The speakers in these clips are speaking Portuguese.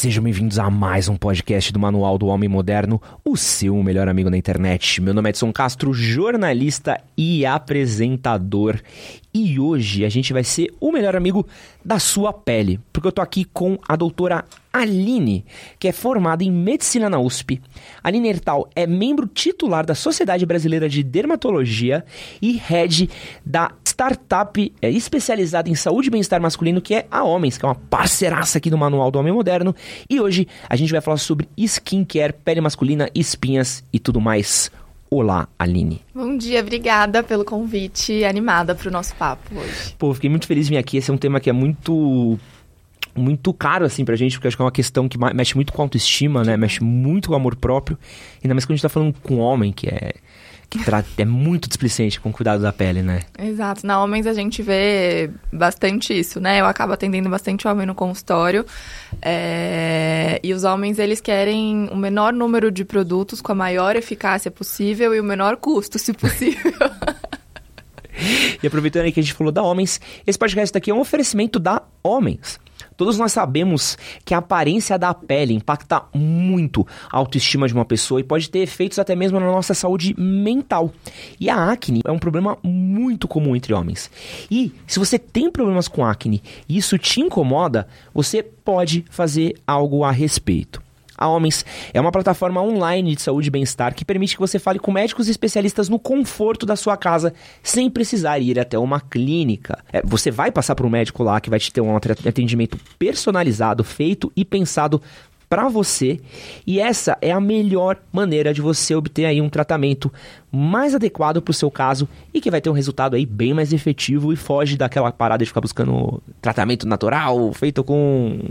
Sejam bem-vindos a mais um podcast do Manual do Homem Moderno, o seu melhor amigo na internet. Meu nome é Edson Castro, jornalista e apresentador. E hoje a gente vai ser o melhor amigo da sua pele, porque eu tô aqui com a doutora Aline, que é formada em medicina na USP. Aline Hertal é membro titular da Sociedade Brasileira de Dermatologia e head da startup é, especializada em saúde e bem-estar masculino, que é a Homens, que é uma parceiraça aqui do Manual do Homem Moderno. E hoje a gente vai falar sobre skincare, pele masculina, espinhas e tudo mais. Olá, Aline. Bom dia, obrigada pelo convite, animada para o nosso papo hoje. Pô, fiquei muito feliz de vir aqui. Esse é um tema que é muito muito caro, assim, pra gente, porque acho que é uma questão que mexe muito com a autoestima, né? Mexe muito com o amor próprio. Ainda mais quando a gente tá falando com um homem, que é que é muito displicente com o cuidado da pele, né? Exato. Na Homens a gente vê bastante isso, né? Eu acabo atendendo bastante homem no consultório. É... E os homens, eles querem o menor número de produtos com a maior eficácia possível e o menor custo, se possível. e aproveitando aí que a gente falou da Homens, esse podcast aqui é um oferecimento da Homens. Todos nós sabemos que a aparência da pele impacta muito a autoestima de uma pessoa e pode ter efeitos até mesmo na nossa saúde mental. E a acne é um problema muito comum entre homens. E se você tem problemas com acne e isso te incomoda, você pode fazer algo a respeito a Homens. É uma plataforma online de saúde e bem-estar que permite que você fale com médicos e especialistas no conforto da sua casa, sem precisar ir até uma clínica. É, você vai passar por um médico lá que vai te ter um atendimento personalizado, feito e pensado para você, e essa é a melhor maneira de você obter aí um tratamento mais adequado para o seu caso e que vai ter um resultado aí bem mais efetivo e foge daquela parada de ficar buscando tratamento natural feito com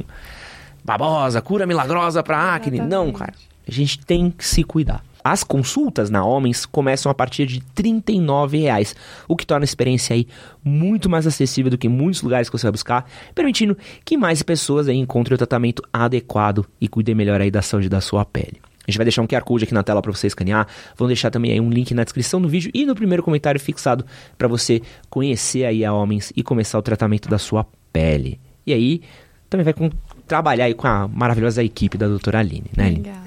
babosa, cura milagrosa para acne. Exatamente. Não, cara. A gente tem que se cuidar. As consultas na Homens começam a partir de R$ reais, o que torna a experiência aí muito mais acessível do que muitos lugares que você vai buscar, permitindo que mais pessoas aí encontrem o tratamento adequado e cuidem melhor aí da saúde da sua pele. A gente vai deixar um QR Code aqui na tela para você escanear. Vamos deixar também aí um link na descrição do vídeo e no primeiro comentário fixado para você conhecer aí a Homens e começar o tratamento da sua pele. E aí, também vai com trabalhar aí com a maravilhosa equipe da doutora Aline, né, Aline? Legal.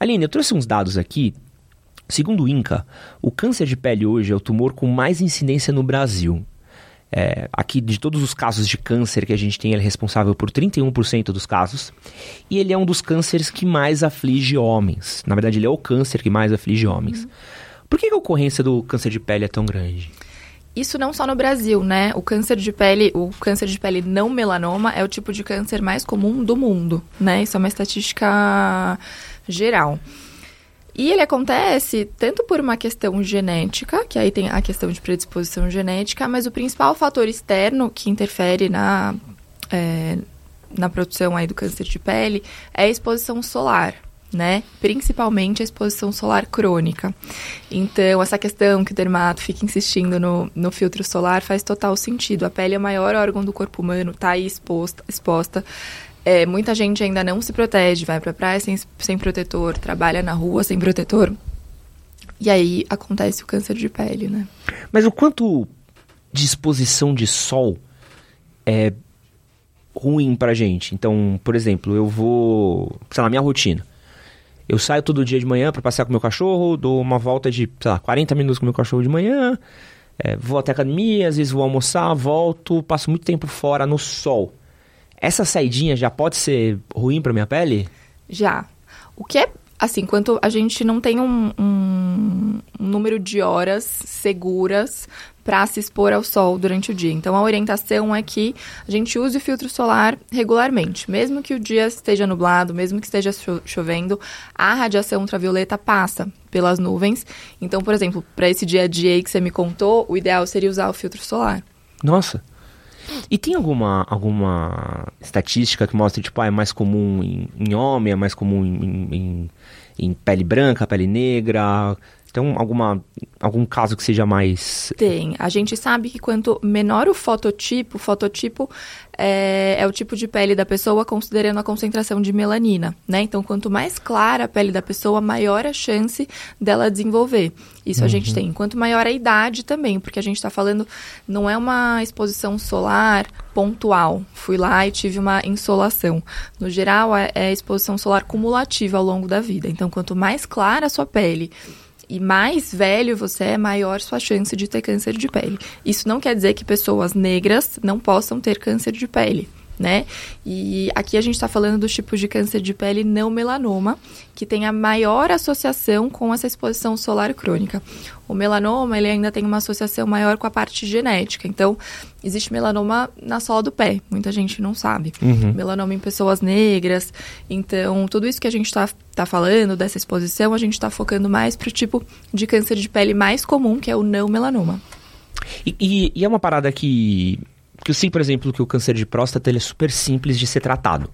Aline, eu trouxe uns dados aqui. Segundo o INCA, o câncer de pele hoje é o tumor com mais incidência no Brasil. É, aqui, de todos os casos de câncer que a gente tem, ele é responsável por 31% dos casos. E ele é um dos cânceres que mais aflige homens. Na verdade, ele é o câncer que mais aflige homens. Uhum. Por que a ocorrência do câncer de pele é tão grande? Isso não só no Brasil, né? O câncer de pele, o câncer de pele não melanoma é o tipo de câncer mais comum do mundo, né? Isso é uma estatística geral. E ele acontece tanto por uma questão genética, que aí tem a questão de predisposição genética, mas o principal fator externo que interfere na, é, na produção aí do câncer de pele é a exposição solar né? Principalmente a exposição solar crônica. Então, essa questão que o dermato fica insistindo no, no filtro solar faz total sentido. A pele é o maior órgão do corpo humano, tá aí exposta. exposta. É, muita gente ainda não se protege, vai pra praia sem, sem protetor, trabalha na rua sem protetor. E aí acontece o câncer de pele, né? Mas o quanto de exposição de sol é ruim pra gente? Então, por exemplo, eu vou. Sei lá, minha rotina. Eu saio todo dia de manhã para passear com meu cachorro, dou uma volta de, sei lá, 40 minutos com meu cachorro de manhã, é, vou até a academia, às vezes vou almoçar, volto, passo muito tempo fora no sol. Essa saidinha já pode ser ruim para minha pele? Já. O que é assim, quanto a gente não tem um, um, um número de horas seguras para se expor ao sol durante o dia. Então, a orientação é que a gente use o filtro solar regularmente. Mesmo que o dia esteja nublado, mesmo que esteja chovendo, a radiação ultravioleta passa pelas nuvens. Então, por exemplo, para esse dia a dia aí que você me contou, o ideal seria usar o filtro solar. Nossa! E tem alguma, alguma estatística que mostra, tipo, ah, é mais comum em, em homem, é mais comum em, em, em pele branca, pele negra? Então, alguma, algum caso que seja mais. Tem. A gente sabe que quanto menor o fototipo, fototipo é, é, o tipo de pele da pessoa considerando a concentração de melanina, né? Então, quanto mais clara a pele da pessoa, maior a chance dela desenvolver. Isso uhum. a gente tem. Quanto maior a idade também, porque a gente está falando, não é uma exposição solar pontual. Fui lá e tive uma insolação. No geral, é, é exposição solar cumulativa ao longo da vida. Então, quanto mais clara a sua pele e mais velho você é, maior sua chance de ter câncer de pele. Isso não quer dizer que pessoas negras não possam ter câncer de pele né? E aqui a gente está falando dos tipos de câncer de pele não melanoma, que tem a maior associação com essa exposição solar crônica. O melanoma, ele ainda tem uma associação maior com a parte genética. Então, existe melanoma na sola do pé, muita gente não sabe. Uhum. Melanoma em pessoas negras. Então, tudo isso que a gente está tá falando dessa exposição, a gente está focando mais para o tipo de câncer de pele mais comum, que é o não melanoma. E, e, e é uma parada que porque eu sei, por exemplo, que o câncer de próstata ele é super simples de ser tratado.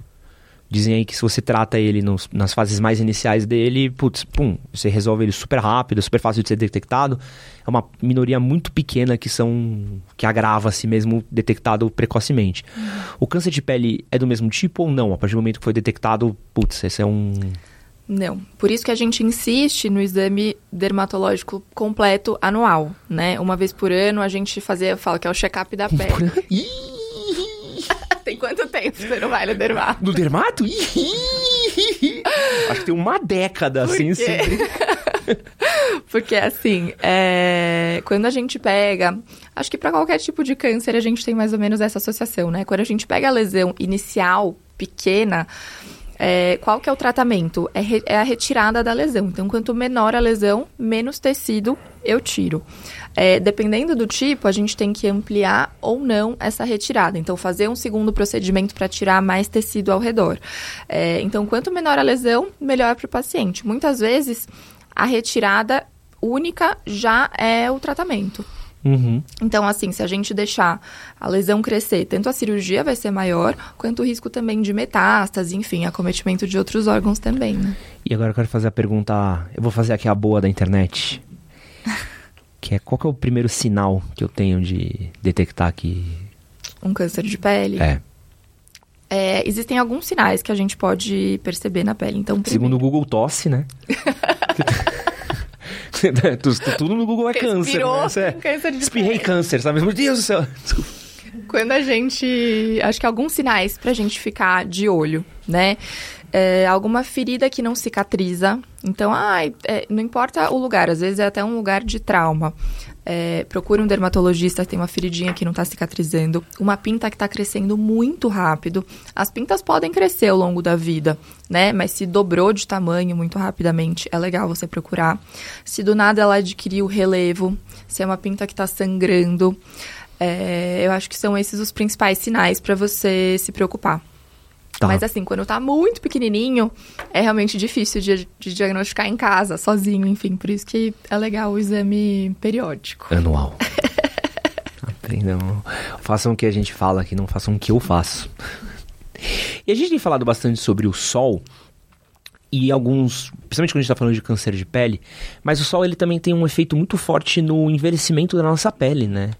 Dizem aí que se você trata ele nos, nas fases mais iniciais dele, putz, pum, você resolve ele super rápido, super fácil de ser detectado. É uma minoria muito pequena que são que agrava se mesmo detectado precocemente. Uhum. O câncer de pele é do mesmo tipo ou não? A partir do momento que foi detectado, putz, esse é um não. Por isso que a gente insiste no exame dermatológico completo anual, né? Uma vez por ano a gente fazia, fala que é o check-up da pele. tem quanto tempo você não vai no dermato? No dermato? Acho que tem uma década, por assim, sempre. Porque, assim, é... quando a gente pega... Acho que para qualquer tipo de câncer a gente tem mais ou menos essa associação, né? Quando a gente pega a lesão inicial, pequena é, qual que é o tratamento? É, re, é, a retirada da lesão. Então, quanto menor a lesão, menos tecido eu tiro. É, dependendo do tipo, a gente tem que ampliar ou não essa retirada. Então, fazer um segundo procedimento para tirar mais tecido ao redor. É, então, quanto menor a lesão, melhor para o paciente. Muitas vezes, a retirada única já é o tratamento. Uhum. Então, assim, se a gente deixar a lesão crescer, tanto a cirurgia vai ser maior, quanto o risco também de metástase, enfim, acometimento de outros órgãos também, né? E agora eu quero fazer a pergunta, eu vou fazer aqui a boa da internet. que é, qual que é o primeiro sinal que eu tenho de detectar que... Um câncer de pele? É. É, existem alguns sinais que a gente pode perceber na pele. Então, primeiro... Segundo o Google, tosse, né? Tudo no Google é câncer. Né? É... câncer de Espirrei câncer, sabe? Meu Deus do céu. Quando a gente. Acho que alguns sinais pra gente ficar de olho, né? É, alguma ferida que não cicatriza. Então, ai, é, não importa o lugar, às vezes é até um lugar de trauma. É, procure um dermatologista tem uma feridinha que não está cicatrizando, uma pinta que está crescendo muito rápido. As pintas podem crescer ao longo da vida, né? Mas se dobrou de tamanho muito rapidamente, é legal você procurar. Se do nada ela adquiriu relevo, se é uma pinta que está sangrando, é, eu acho que são esses os principais sinais para você se preocupar. Tá. Mas assim, quando tá muito pequenininho, é realmente difícil de, de, diagnosticar em casa, sozinho, enfim. Por isso que é legal o exame periódico. Anual. Aprendam. Façam o que a gente fala aqui, não façam o que eu faço. E a gente tem falado bastante sobre o sol e alguns, principalmente quando a gente está falando de câncer de pele, mas o sol ele também tem um efeito muito forte no envelhecimento da nossa pele, né?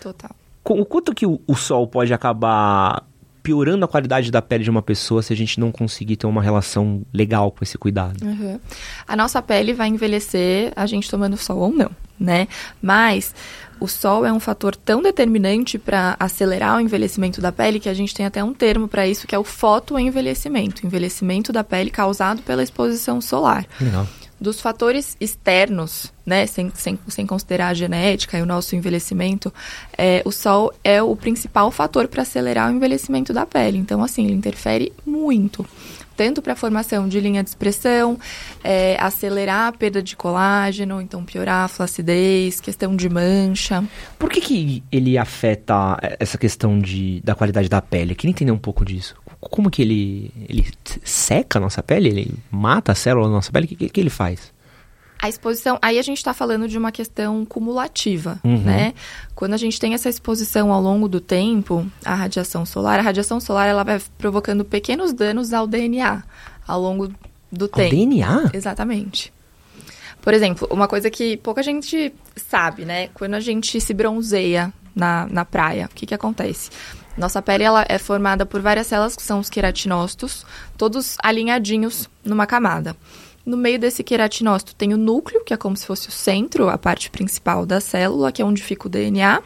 Total. O quanto que o, o sol pode acabar piorando a qualidade da pele de uma pessoa se a gente não conseguir ter uma relação legal com esse cuidado. Uhum. A nossa pele vai envelhecer a gente tomando sol ou não, né? Mas o sol é um fator tão determinante para acelerar o envelhecimento da pele que a gente tem até um termo para isso que é o fotoenvelhecimento, envelhecimento da pele causado pela exposição solar. Legal dos fatores externos, né, sem, sem, sem considerar a genética e o nosso envelhecimento, é, o sol é o principal fator para acelerar o envelhecimento da pele. Então, assim, ele interfere muito. Tanto para a formação de linha de expressão, é, acelerar a perda de colágeno, então piorar a flacidez, questão de mancha. Por que, que ele afeta essa questão de, da qualidade da pele? Queria entender um pouco disso como que ele, ele seca a nossa pele? Ele mata a célula da nossa pele? O que, que ele faz? A exposição, aí a gente está falando de uma questão cumulativa, uhum. né? Quando a gente tem essa exposição ao longo do tempo, a radiação solar, a radiação solar ela vai provocando pequenos danos ao DNA ao longo do ao tempo. DNA? Exatamente. Por exemplo, uma coisa que pouca gente sabe, né? Quando a gente se bronzeia na, na praia, o que, que acontece? Nossa pele ela é formada por várias células que são os queratinócitos, todos alinhadinhos numa camada. No meio desse queratinócito tem o núcleo, que é como se fosse o centro, a parte principal da célula, que é onde fica o DNA.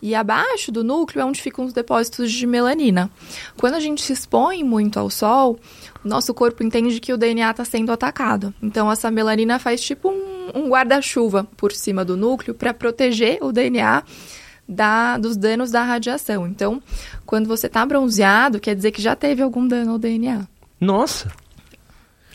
E abaixo do núcleo é onde ficam os depósitos de melanina. Quando a gente se expõe muito ao sol, nosso corpo entende que o DNA está sendo atacado. Então, essa melanina faz tipo um, um guarda-chuva por cima do núcleo para proteger o DNA da, dos danos da radiação. Então, quando você está bronzeado, quer dizer que já teve algum dano ao DNA. Nossa!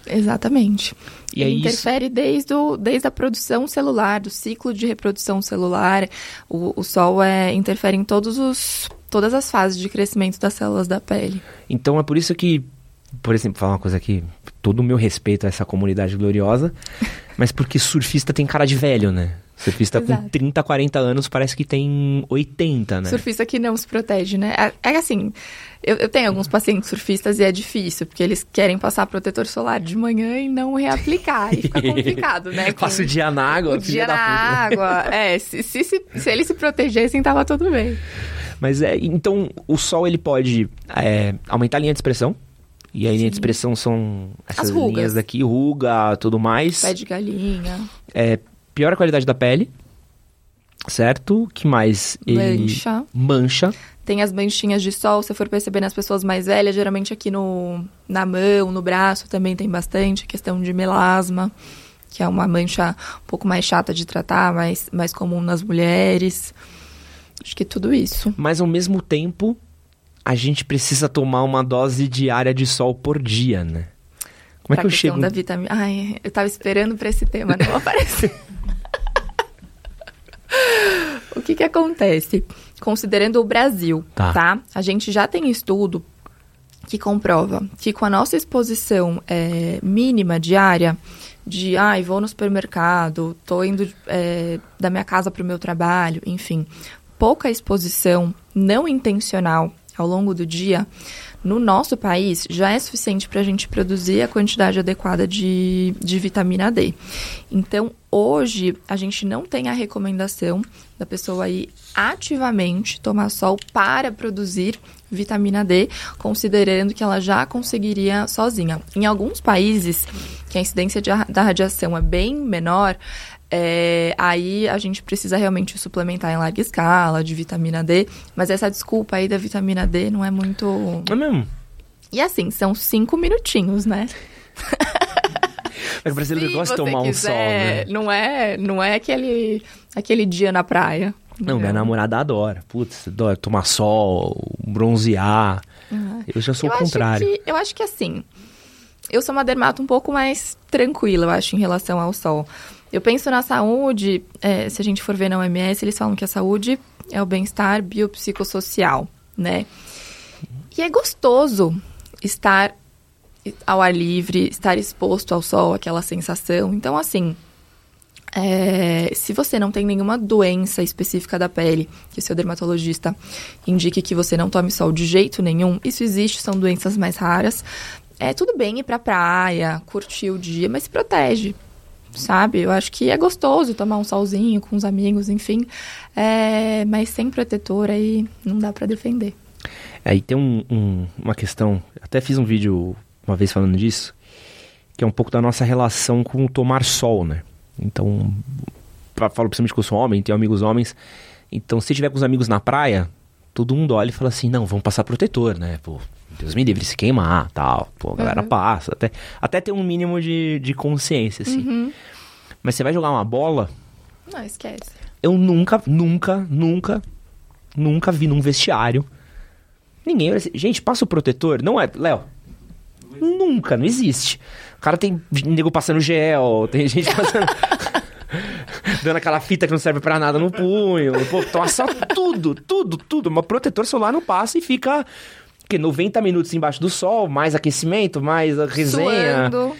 Exatamente. E Ele aí isso- interfere desde, o, desde a produção celular, do ciclo de reprodução celular. O, o sol é, interfere em todos os, todas as fases de crescimento das células da pele. Então é por isso que, por exemplo, falar uma coisa aqui, todo o meu respeito a essa comunidade gloriosa, mas porque surfista tem cara de velho, né? Surfista com Exato. 30, 40 anos parece que tem 80, né? Surfista que não se protege, né? É, é assim, eu, eu tenho alguns pacientes surfistas e é difícil, porque eles querem passar protetor solar de manhã e não reaplicar. E fica complicado, né? Com- Passa o dia na água, o dia na água. É, se, se, se, se eles se protegessem, tava tudo bem. Mas é, então o sol ele pode é, aumentar a linha de expressão. E a linha de expressão são essas linhas daqui, ruga, tudo mais. Pé de galinha, É, piora a qualidade da pele. Certo? que mais? Ele mancha. mancha. Tem as manchinhas de sol, se for perceber nas pessoas mais velhas, geralmente aqui no, na mão, no braço também tem bastante. Questão de melasma, que é uma mancha um pouco mais chata de tratar, mais, mais comum nas mulheres. Acho que tudo isso. Mas ao mesmo tempo, a gente precisa tomar uma dose diária de sol por dia, né? Como é pra que eu questão chego? da vitamina. Ai, eu tava esperando pra esse tema, não aparece. o que que acontece? Considerando o Brasil, Tá. tá. A gente já tem estudo que comprova que com a nossa exposição é, mínima diária de, ai, vou no supermercado, tô indo é, da minha casa para o meu trabalho, enfim, pouca exposição não intencional ao longo do dia, no nosso país já é suficiente para a gente produzir a quantidade adequada de, de vitamina D. Então, hoje, a gente não tem a recomendação da pessoa ir ativamente tomar sol para produzir vitamina D, considerando que ela já conseguiria sozinha. Em alguns países, que a incidência de, da radiação é bem menor, é, aí a gente precisa realmente suplementar em larga escala de vitamina D, mas essa desculpa aí da vitamina D não é muito. É mesmo? E assim, são cinco minutinhos, né? É que o brasileiro gosta de tomar um quiser, sol, né? Não é, não é aquele, aquele dia na praia. Não, minha namorada adora. Putz, adora tomar sol, bronzear. Eu já sou eu o contrário. Que, eu acho que assim, eu sou uma dermato um pouco mais tranquila, eu acho, em relação ao sol. Eu penso na saúde, é, se a gente for ver na OMS, eles falam que a saúde é o bem-estar biopsicossocial, né? E é gostoso estar ao ar livre, estar exposto ao sol, aquela sensação. Então, assim, é, se você não tem nenhuma doença específica da pele, que o seu dermatologista indique que você não tome sol de jeito nenhum, isso existe, são doenças mais raras. É tudo bem ir pra praia, curtir o dia, mas se protege, sabe? Eu acho que é gostoso tomar um solzinho com os amigos, enfim, é, mas sem protetor aí não dá pra defender. Aí tem um- um- uma questão, até fiz um vídeo uma vez falando disso, que é um pouco da nossa relação com tomar sol, né? Então, pra- falo principalmente que eu sou homem, tenho amigos homens, então se tiver com os amigos na praia, todo mundo olha e fala assim, não, vamos passar protetor, né? Pô, Deus me livre se queimar, tal. Pô, a galera Uhum. passa, até, até ter um mínimo de, de consciência, assim. Uhum. Mas você vai jogar uma bola, Não, esquece. eu nunca, nunca, nunca, nunca vi num vestiário. Ninguém. Gente, passa o protetor. Não é. Léo. Nunca, não existe. O cara tem nego passando gel, tem gente passando. dando aquela fita que não serve pra nada no punho. Pô, passa tudo, tudo, tudo. Mas protetor solar não passa e fica. Que 90 minutos embaixo do sol, mais aquecimento, mais resenha. Suando.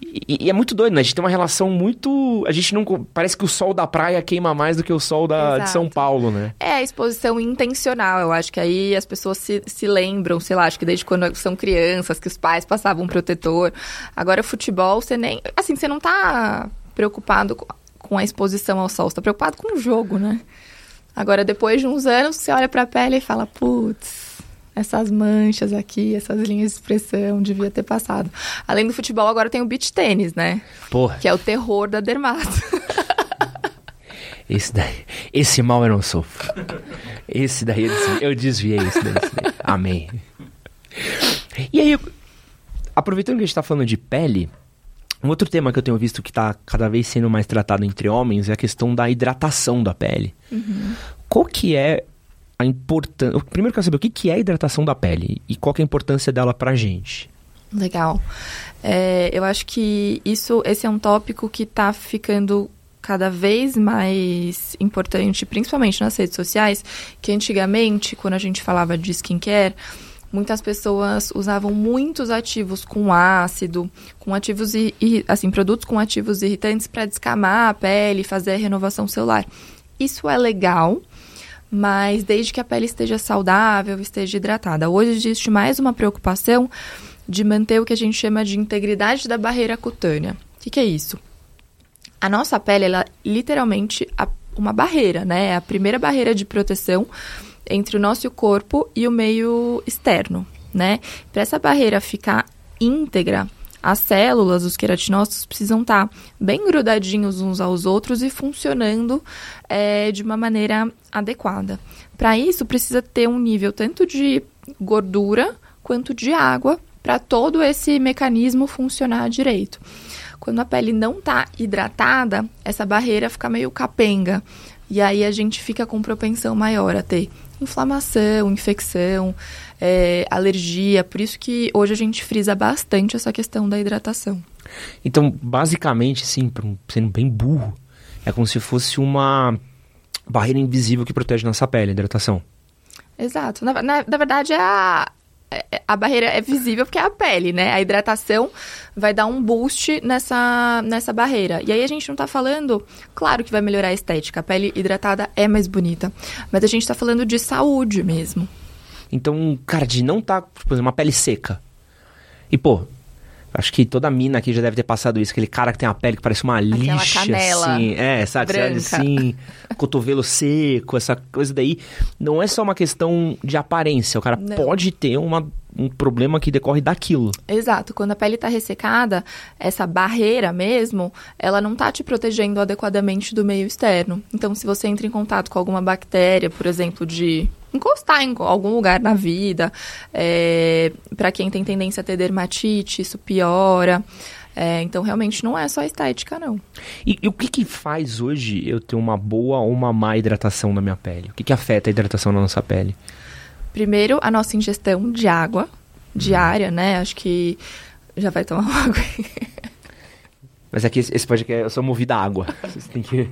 E, e é muito doido, né? A gente tem uma relação muito. A gente não. Parece que o sol da praia queima mais do que o sol da, de. São Paulo, né? É a exposição intencional. Eu acho que aí as pessoas se, se lembram, sei lá, acho que desde quando são crianças, que os pais passavam um protetor. Agora, futebol, você nem. Assim, você não tá preocupado com a exposição ao sol, você tá preocupado com o jogo, né? Agora, depois de uns anos, você olha para a pele e fala, putz, essas manchas aqui, essas linhas de expressão, devia ter passado. Além do futebol, agora tem o beach tênis, né? Porra. Que é o terror da dermato. Esse daí, esse mal eu não sofro. Esse daí eu desviei, esse daí, esse daí. Amém. E aí, aproveitando que a gente tá falando de pele, um outro tema que eu tenho visto que está cada vez sendo mais tratado entre homens é a questão da hidratação da pele. Uhum. Qual que é a importância... Primeiro eu quero saber o que, que é a hidratação da pele e qual é a importância dela pra gente. Legal. É, eu acho que isso, esse é um tópico que está ficando cada vez mais importante, principalmente nas redes sociais, que antigamente, quando a gente falava de skincare muitas pessoas usavam muitos ativos com ácido, com ativos e assim, produtos com ativos irritantes para descamar a pele, fazer a renovação celular. Isso é legal, mas desde que a pele esteja saudável, esteja hidratada. Hoje existe mais uma preocupação de manter o que a gente chama de integridade da barreira cutânea. O que, que é isso? A nossa pele, ela é literalmente uma barreira, né? É a primeira barreira de proteção entre o nosso corpo e o meio externo, né? Para essa barreira ficar íntegra, as células, os queratinócitos precisam estar tá bem grudadinhos uns aos outros e funcionando é, de uma maneira adequada. Para isso, precisa ter um nível tanto de gordura quanto de água para todo esse mecanismo funcionar direito. Quando a pele não está hidratada, essa barreira fica meio capenga. E aí a gente fica com propensão maior a ter inflamação, infecção, é, alergia. Por isso que hoje a gente frisa bastante essa questão da hidratação. Então, basicamente, sim, sendo bem burro, é como se fosse uma barreira invisível que protege nossa pele, a hidratação. Exato. Na, na, na verdade, é a, é, a barreira é visível porque é a pele, né? A hidratação vai dar um boost nessa, nessa barreira. E aí a gente não tá falando, claro que vai melhorar a estética, a pele hidratada é mais bonita, mas a gente tá falando de saúde mesmo. Então, cara, de não tá, por exemplo, uma pele seca. E, pô, Acho que toda mina aqui já deve ter passado isso. Aquele cara que tem a pele que parece uma Aquela lixa, canela assim. É, sabe? Branca. Assim, cotovelo seco, essa coisa daí. Não é só uma questão de aparência. O cara não. pode ter uma, um problema que decorre daquilo. Exato. Quando a pele está ressecada, essa barreira mesmo, ela não está te protegendo adequadamente do meio externo. Então, se você entra em contato com alguma bactéria, por exemplo, de encostar em algum lugar na vida. É, para quem tem tendência a ter dermatite, isso piora. É, então, realmente, não é só estética, não. E, e, o que que faz hoje eu ter uma boa ou uma má hidratação na minha pele? O que que afeta a hidratação na nossa pele? Primeiro, a nossa ingestão de água diária, né? Acho que já vai tomar água. Mas aqui, esse podcast, eu sou movido a água. Vocês têm que...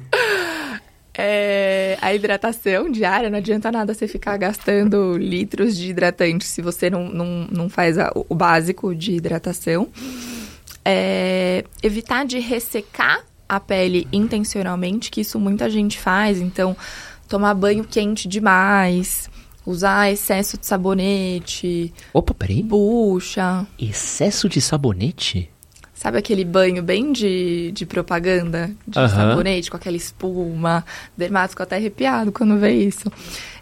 É, a hidratação diária, não adianta nada você ficar gastando litros de hidratante se você não, não, não faz a, o básico de hidratação. É, evitar de ressecar a pele intencionalmente, que isso muita gente faz, então tomar banho quente demais, usar excesso de sabonete. Opa, peraí. Bucha. Excesso de sabonete? Sabe aquele banho bem de, de propaganda? De uhum. sabonete, com aquela espuma. Dermato ficou até arrepiado quando vê isso.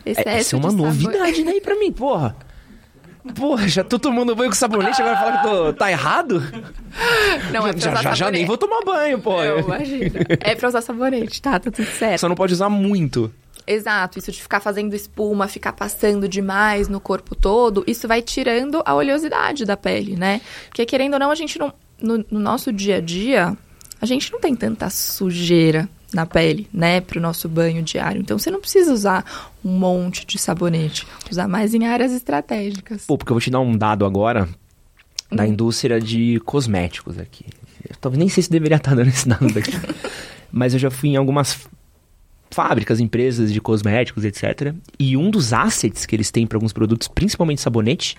Excesso é, essa é uma novidade, né, pra mim, porra. Porra, já tô tomando banho com sabonete, agora falar que tô, tá errado? Não, é pra já, já, já, nem vou tomar banho, pô. Não, imagina. É pra usar sabonete, tá? Tá tudo certo. Só não pode usar muito. Exato, isso de ficar fazendo espuma, ficar passando demais no corpo todo, isso vai tirando a oleosidade da pele, né? Porque querendo ou não, a gente não, no, no nosso dia a dia, a gente não tem tanta sujeira na pele, né, para o nosso banho diário. Então você não precisa usar um monte de sabonete, usar mais em áreas estratégicas. Pô, porque eu vou te dar um dado agora da hum. indústria de cosméticos aqui. Eu talvez nem sei se deveria estar dando esse dado daqui. Mas eu já fui em algumas fábricas, empresas de cosméticos, etc. E um dos assets que eles têm para alguns produtos, principalmente sabonete,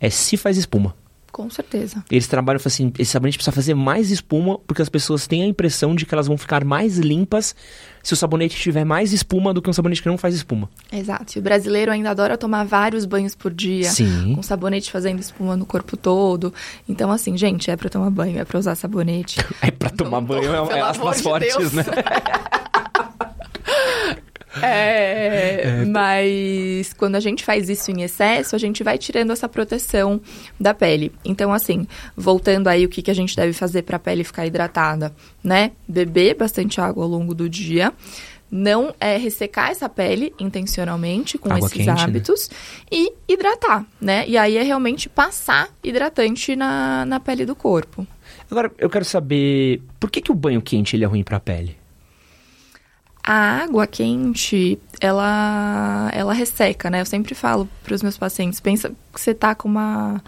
é se faz espuma. Com certeza. Eles trabalham assim, esse sabonete precisa fazer mais espuma porque as pessoas têm a impressão de que elas vão ficar mais limpas se o sabonete tiver mais espuma do que um sabonete que não faz espuma. Exato. E o brasileiro ainda adora tomar vários banhos por dia. Sim. Com sabonete fazendo espuma no corpo todo. Então, assim, gente, é pra tomar banho, é pra usar sabonete. É pra tomar banho, é, é amor aspas de fortes, Deus. né? É, mas quando a gente faz isso em excesso, a gente vai tirando essa proteção da pele. Então, assim, voltando aí o que, que a gente deve fazer para a pele ficar hidratada, né? Beber bastante água ao longo do dia. Não é ressecar essa pele intencionalmente com Água esses quente, né? hábitos e hidratar, né? E aí é realmente passar hidratante na, na pele do corpo. Agora, eu quero saber por que, que o banho quente ele é ruim pra pele? A água quente, ela, ela resseca, né? Eu sempre falo para os meus pacientes, pensa que você tá com uma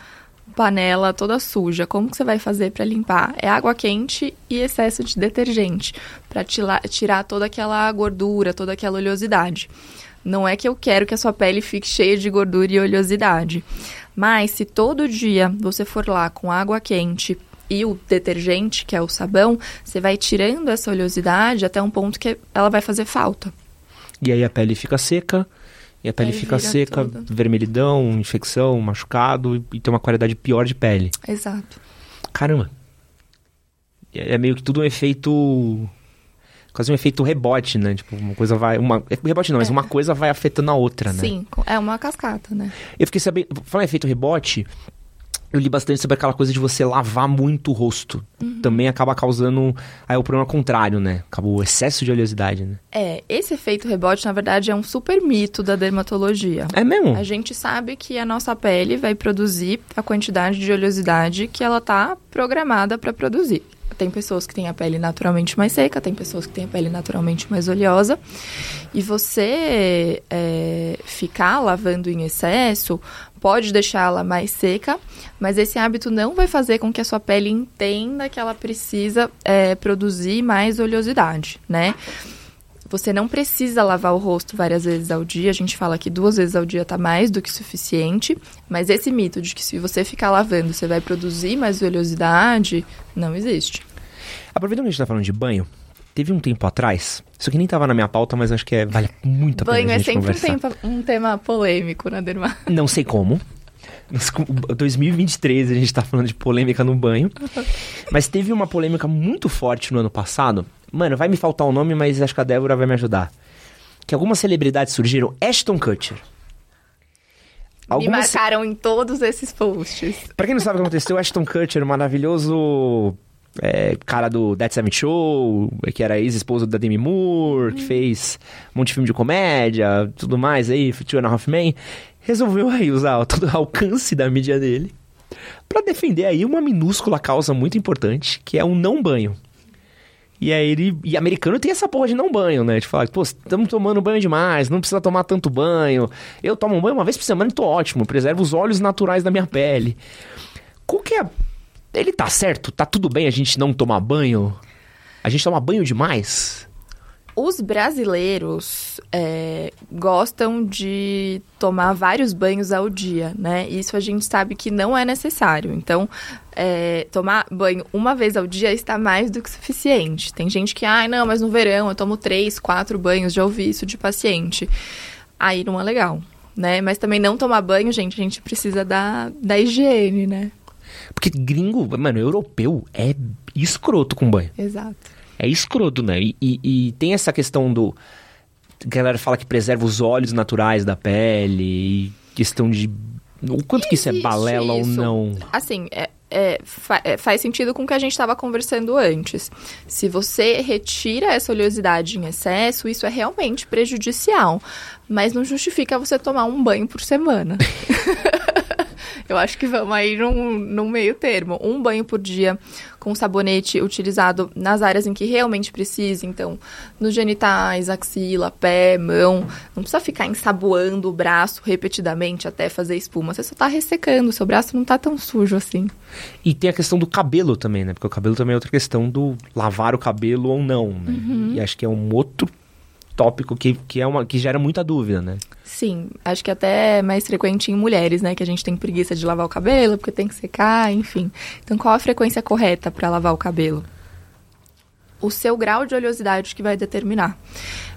panela toda suja, como que você vai fazer para limpar? É água quente e excesso de detergente, para tirar toda aquela gordura, toda aquela oleosidade. Não é que eu quero que a sua pele fique cheia de gordura e oleosidade, mas se todo dia você for lá com água quente e o detergente, que é o sabão, você vai tirando essa oleosidade até um ponto que ela vai fazer falta. E aí a pele fica seca, e a pele Aí fica seca, tudo. vermelhidão, infecção, machucado, e, tem uma qualidade pior de pele. Exato. Caramba. É é meio que tudo um efeito. Quase um efeito rebote, né? Tipo, uma coisa vai. Uma, é rebote não, mas É. uma coisa vai afetando a outra, né? Sim, é uma cascata, né? Eu fiquei sabendo. Falar em efeito rebote, eu li bastante sobre aquela coisa de você lavar muito o rosto. Uhum. Também acaba causando. Aí o problema contrário, né? Acaba o excesso de oleosidade, né? É, esse efeito rebote, na verdade, é um super mito da dermatologia. É mesmo? A gente sabe que a nossa pele vai produzir a quantidade de oleosidade que ela tá programada para produzir. Tem pessoas que têm a pele naturalmente mais seca, tem pessoas que têm a pele naturalmente mais oleosa. E você é, ficar lavando em excesso pode deixá-la mais seca, mas esse hábito não vai fazer com que a sua pele entenda que ela precisa é, produzir mais oleosidade, né? Você não precisa lavar o rosto várias vezes ao dia. A gente fala que duas vezes ao dia tá mais do que suficiente. Mas esse mito de que se você ficar lavando, você vai produzir mais oleosidade, não existe. Aproveitando que a gente tá falando de banho, teve um tempo atrás. Isso aqui nem tava na minha pauta, mas acho que é, vale muito a pena Banho a é gente sempre um um tema polêmico na derma. Não sei como. Mas com- 2023 a gente tá falando de polêmica no banho. Mas teve uma polêmica muito forte no ano passado. Mano, vai me faltar o nome, mas acho que a Débora vai me ajudar. Que algumas celebridades surgiram. Ashton Kutcher. Me Algumas... marcaram em todos esses posts. Pra quem não sabe o que aconteceu, Ashton Kutcher, maravilhoso é, cara do That Seven Show, que era ex-esposo da Demi Moore, que fez um monte de filme de comédia, tudo mais aí, Two and a Half Men, resolveu aí usar todo o alcance da mídia dele pra defender aí uma minúscula causa muito importante, que é o não banho. E aí ele. E americano tem essa porra de não banho, né? De falar, pô, estamos tomando banho demais, não precisa tomar tanto banho. Eu tomo um banho uma vez por semana e tô ótimo, preservo os óleos naturais da minha pele. Qual que é. Ele tá certo? Tá tudo bem a gente não tomar banho? A gente toma banho demais? Os brasileiros é, gostam de tomar vários banhos ao dia, né? Isso a gente sabe que não é necessário. Então, é, tomar banho uma vez ao dia está mais do que suficiente. Tem gente que, ai, não, mas no verão eu tomo três, quatro banhos, já ouvi isso de paciente. Aí não é legal, né? Mas também não tomar banho, gente, a gente precisa da, da higiene, né? Porque gringo, mano, europeu é escroto com banho. Exato. É escroto, né? E, e- e tem essa questão do. A galera fala que preserva os óleos naturais da pele, e questão de. O quanto que isso é Existe balela ou isso. não. Assim, é, é, fa- é, faz sentido com o que a gente estava conversando antes. Se você retira essa oleosidade em excesso, isso é realmente prejudicial. Mas não justifica você tomar um banho por semana. Eu acho que vamos aí num, num meio termo. Um banho por dia com sabonete utilizado nas áreas em que realmente precisa. Então, nos genitais, axila, pé, mão. Não precisa ficar ensaboando o braço repetidamente até fazer espuma. Você só tá ressecando. Seu braço não tá tão sujo assim. E tem a questão do cabelo também, né? Porque o cabelo também é outra questão do lavar o cabelo ou não, né? Uhum. E acho que é um outro tópico que, que, é uma, que gera muita dúvida, né? Sim, acho que até é mais frequente em mulheres, né? Que a gente tem preguiça de lavar o cabelo porque tem que secar, enfim. Então, qual a frequência correta para lavar o cabelo? o seu grau de oleosidade que vai determinar.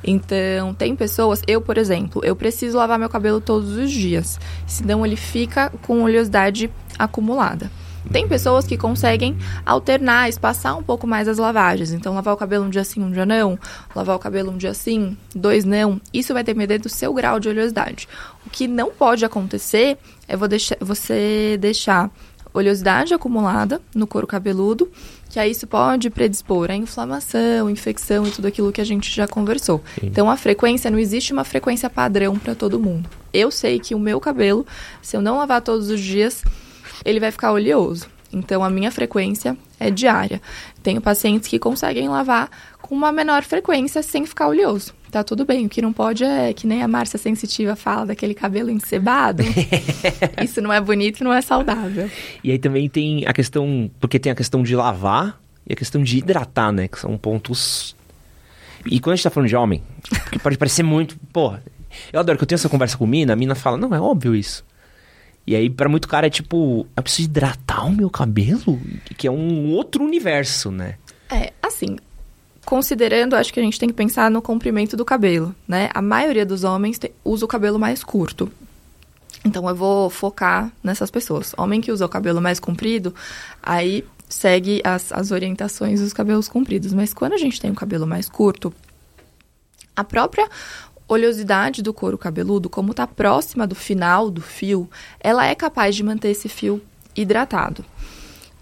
Então, tem pessoas, eu, por exemplo, eu preciso lavar meu cabelo todos os dias, senão ele fica com oleosidade acumulada. Tem pessoas que conseguem alternar, espaçar um pouco mais as lavagens. Então, lavar o cabelo um dia sim, um dia não. Lavar o cabelo um dia sim, dois não. Isso vai depender do seu grau de oleosidade. O que não pode acontecer é você deixar oleosidade acumulada no couro cabeludo que aí isso pode predispor a inflamação, infecção e tudo aquilo que a gente já conversou. Sim. Então a frequência não existe uma frequência padrão para todo mundo. Eu sei que o meu cabelo, se eu não lavar todos os dias, ele vai ficar oleoso. Então a minha frequência é diária. Tenho pacientes que conseguem lavar com uma menor frequência sem ficar oleoso. Tá tudo bem. O que não pode é que nem a Márcia Sensitiva fala daquele cabelo encebado. Isso não é bonito e não é saudável. E aí também tem a questão, porque tem a questão de lavar e a questão de hidratar, né? Que são pontos. E quando a gente tá falando de homem, porque pode parecer muito. Pô, eu adoro que eu tenho essa conversa com a mina, a mina fala, não, é óbvio isso. E aí, para muito cara, é tipo, eu preciso hidratar o meu cabelo? Que é um outro universo, né? É, assim, considerando, acho que a gente tem que pensar no comprimento do cabelo, né? A maioria dos homens te, usa o cabelo mais curto. Então eu vou focar nessas pessoas. Homem que usa o cabelo mais comprido, aí segue as, as orientações dos cabelos compridos. Mas quando a gente tem o cabelo mais curto, a própria oleosidade do couro cabeludo, como está próxima do final do fio, ela é capaz de manter esse fio hidratado.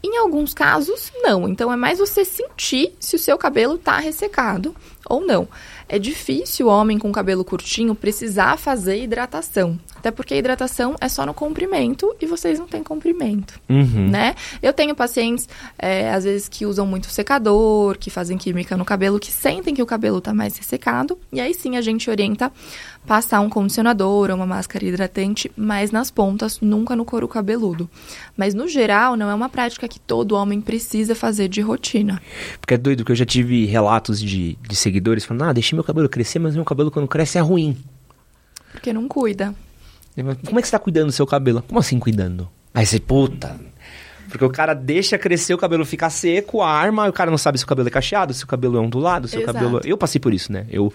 Em alguns casos, não. Então, é mais você sentir se o seu cabelo está ressecado ou não. É difícil o homem com cabelo curtinho precisar fazer hidratação. Até porque a hidratação é só no comprimento e vocês não têm comprimento, uhum. né? Eu tenho pacientes, é, às vezes, que usam muito secador, que fazem química no cabelo, que sentem que o cabelo está mais ressecado. E aí sim a gente orienta passar um condicionador ou uma máscara hidratante mais nas pontas, nunca no couro cabeludo. Mas no geral, não é uma prática que todo homem precisa fazer de rotina. Porque é doido, que eu já tive relatos de, de seguidores falando: ah, deixei meu cabelo crescer, mas meu cabelo quando cresce é ruim. Porque não cuida. Como é que você tá cuidando do seu cabelo? Como assim cuidando? Aí você, puta. Porque o cara deixa crescer, o cabelo fica seco, arma, o cara não sabe se o cabelo é cacheado, se o cabelo é ondulado, se Exato. o cabelo. Eu passei por isso, né? Eu.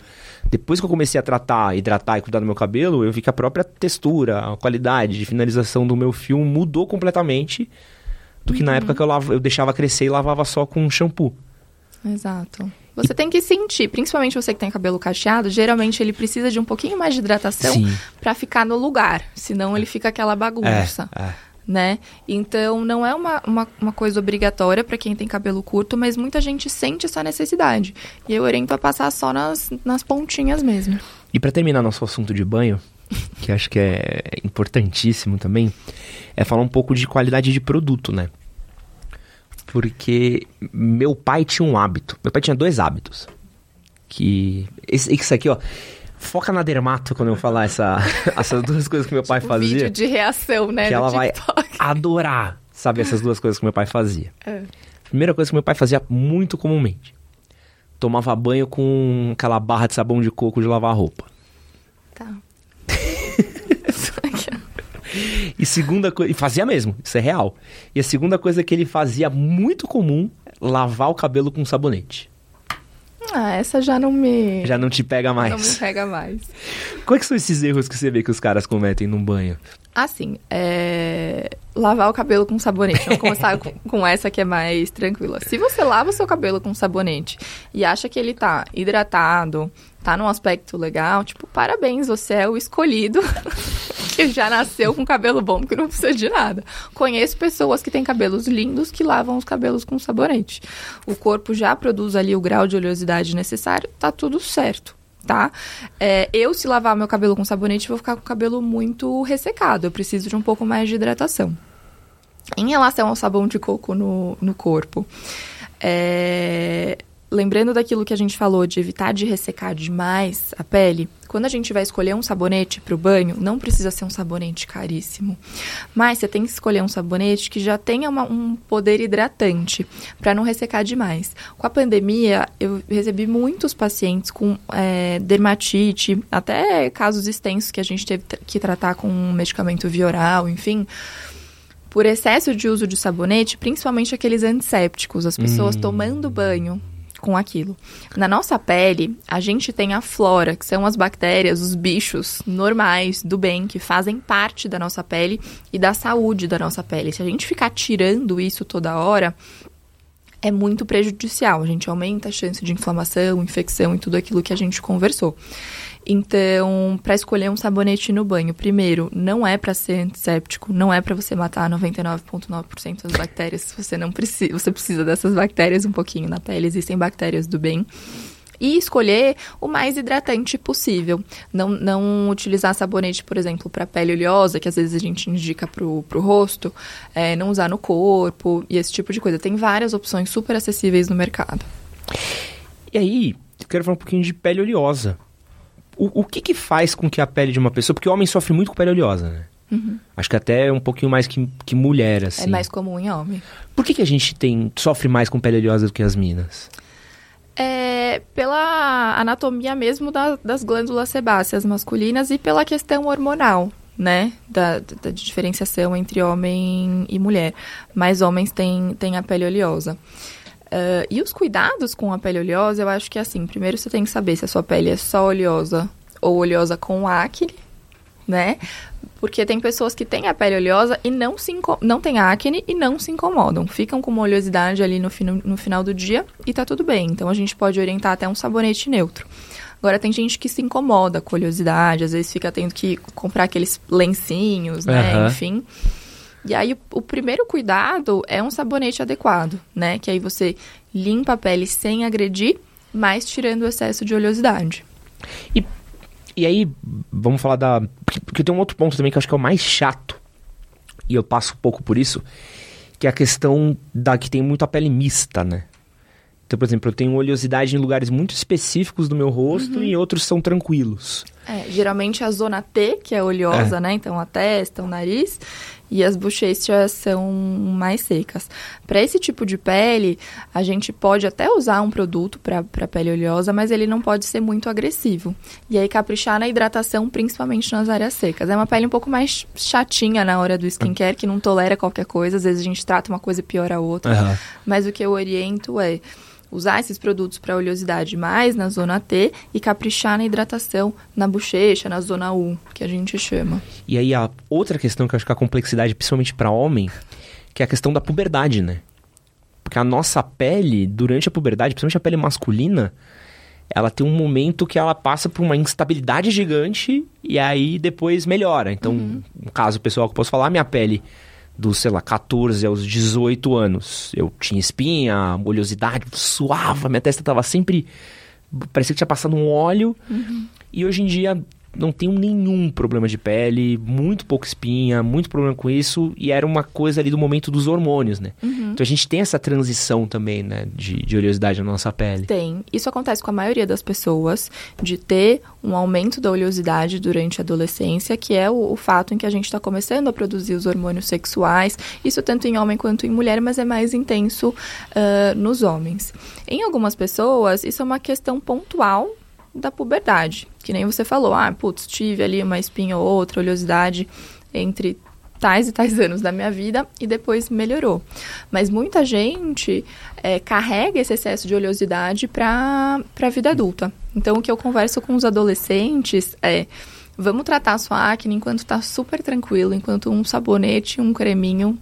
Depois que eu comecei a tratar, hidratar e cuidar do meu cabelo, eu vi que a própria textura, a qualidade de finalização do meu fio mudou completamente do que uhum. na época que eu, lavo, eu deixava crescer e lavava só com shampoo. Exato. Você tem que sentir, principalmente você que tem cabelo cacheado, geralmente ele precisa de um pouquinho mais de hidratação para ficar no lugar, senão ele fica aquela bagunça. É, é. Né? Então, não é uma, uma, uma coisa obrigatória para quem tem cabelo curto, mas muita gente sente essa necessidade. E eu oriento a passar só nas, nas pontinhas mesmo. E para terminar nosso assunto de banho, que acho que é importantíssimo também, é falar um pouco de qualidade de produto, né? porque meu pai tinha um hábito. Meu pai tinha dois hábitos. Que. Esse, isso aqui, ó. Foca na dermato quando eu falar essa, essas duas coisas que meu pai tipo fazia. Vídeo de reação, né? Que ela TikTok. vai adorar, sabe, essas duas coisas que meu pai fazia. É. Primeira coisa que meu pai fazia muito comumente: tomava banho com aquela barra de sabão de coco de lavar roupa. Tá. E segunda coisa, e fazia mesmo, isso é real. E a segunda coisa que ele fazia muito comum, lavar o cabelo com sabonete. Ah, essa já não me. Já não te pega mais. Não me pega mais. Quais que são esses erros que você vê que os caras cometem num banho? Assim, é... lavar o cabelo com sabonete. Vamos começar com essa que é mais tranquila. Se você lava o seu cabelo com sabonete e acha que ele tá hidratado, tá num aspecto legal, tipo, parabéns, você é o escolhido que já nasceu com cabelo bom, que não precisa de nada. Conheço pessoas que têm cabelos lindos que lavam os cabelos com sabonete. O corpo já produz ali o grau de oleosidade necessário, tá tudo certo tá? É, eu, se lavar meu cabelo com sabonete, vou ficar com o cabelo muito ressecado. Eu preciso de um pouco mais de hidratação. Em relação ao sabão de coco no, no corpo, é, lembrando daquilo que a gente falou de evitar de ressecar demais a pele, quando a gente vai escolher um sabonete para o banho, não precisa ser um sabonete caríssimo. Mas você tem que escolher um sabonete que já tenha uma, um poder hidratante, para não ressecar demais. Com a pandemia, eu recebi muitos pacientes com é, dermatite, até casos extensos que a gente teve que tratar com um medicamento via oral, enfim por excesso de uso de sabonete, principalmente aqueles antissépticos, as pessoas hum. tomando banho com aquilo. Na nossa pele, a gente tem a flora, que são as bactérias, os bichos normais do bem que fazem parte da nossa pele e da saúde da nossa pele. Se a gente ficar tirando isso toda hora, é muito prejudicial. A gente aumenta a chance de inflamação, infecção e tudo aquilo que a gente conversou. Então, para escolher um sabonete no banho, primeiro, não é para ser antisséptico, não é para você matar 99,9% das bactérias. Você não precisa, você precisa dessas bactérias um pouquinho na pele, existem bactérias do bem. E escolher o mais hidratante possível. Não, não utilizar sabonete, por exemplo, para pele oleosa, que às vezes a gente indica pro, pro rosto, é, não usar no corpo e esse tipo de coisa. Tem várias opções super acessíveis no mercado. E aí, eu quero falar um pouquinho de pele oleosa o, o que que faz com que a pele de uma pessoa... Porque o homem sofre muito com pele oleosa, né? Uhum. Acho que até um pouquinho mais que, que mulher, assim. É mais comum em homem. Por que, que a gente tem sofre mais com pele oleosa do que as minas? É pela anatomia mesmo da, das glândulas sebáceas masculinas e pela questão hormonal, né? Da, da diferenciação entre homem e mulher. Mais homens têm, têm a pele oleosa. Uh, e os cuidados com a pele oleosa, eu acho que é assim, primeiro você tem que saber se a sua pele é só oleosa ou oleosa com acne, né? Porque tem pessoas que têm a pele oleosa e não, se não têm acne e não se incomodam. Ficam com uma oleosidade ali no, fino, no final do dia e tá tudo bem. Então a gente pode orientar até um sabonete neutro. Agora tem gente que se incomoda com oleosidade, às vezes fica tendo que comprar aqueles lencinhos, né? Uhum. Enfim. E aí, o, primeiro cuidado é um sabonete adequado, né? Que aí você limpa a pele sem agredir, mas tirando o excesso de oleosidade. E, e aí, vamos falar da. Porque, porque tem um outro ponto também que eu acho que é o mais chato, e eu passo um pouco por isso, que é a questão da que tem muito a pele mista, né? Então, por exemplo, eu tenho oleosidade em lugares muito específicos do meu rosto uhum. e outros são tranquilos. É, geralmente a zona T, que é oleosa, é. né? Então a testa, o nariz, e as bochechas são mais secas. Para esse tipo de pele, a gente pode até usar um produto para pele oleosa, mas ele não pode ser muito agressivo. E aí caprichar na hidratação, principalmente nas áreas secas. É uma pele um pouco mais chatinha na hora do skincare, que não tolera qualquer coisa. Às vezes a gente trata uma coisa e piora a outra. Uhum. Mas o que eu oriento é usar esses produtos para oleosidade mais na zona T e caprichar na hidratação na bochecha, na zona U, que a gente chama. E aí a outra questão que eu acho que é a complexidade, principalmente para homem, que é a questão da puberdade, né? Porque a nossa pele, durante a puberdade, principalmente a pele masculina, ela tem um momento que ela passa por uma instabilidade gigante e aí depois melhora. Então, uhum. um caso pessoal que eu posso falar, minha pele dos, sei lá, 14 aos 18 anos. Eu tinha espinha, oleosidade, suava, minha testa tava sempre. Parecia que tinha passado um óleo. Uhum. E hoje em dia não tenho nenhum problema de pele, muito pouca espinha, muito problema com isso, e era uma coisa ali do momento dos hormônios, né? Uhum. Então a gente tem essa transição também, né, de, de oleosidade na nossa pele. Tem. Isso acontece com a maioria das pessoas, de ter um aumento da oleosidade durante a adolescência, que é o, o fato em que a gente está começando a produzir os hormônios sexuais, isso tanto em homem quanto em mulher, mas é mais intenso uh, nos homens. Em algumas pessoas, isso é uma questão pontual da puberdade. Que nem você falou, ah, putz, tive ali uma espinha ou outra, oleosidade entre tais e tais anos da minha vida e depois melhorou. Mas muita gente é, carrega esse excesso de oleosidade para a vida adulta. Então, o que eu converso com os adolescentes é. Vamos tratar a sua acne enquanto está super tranquilo, enquanto um sabonete, um creminho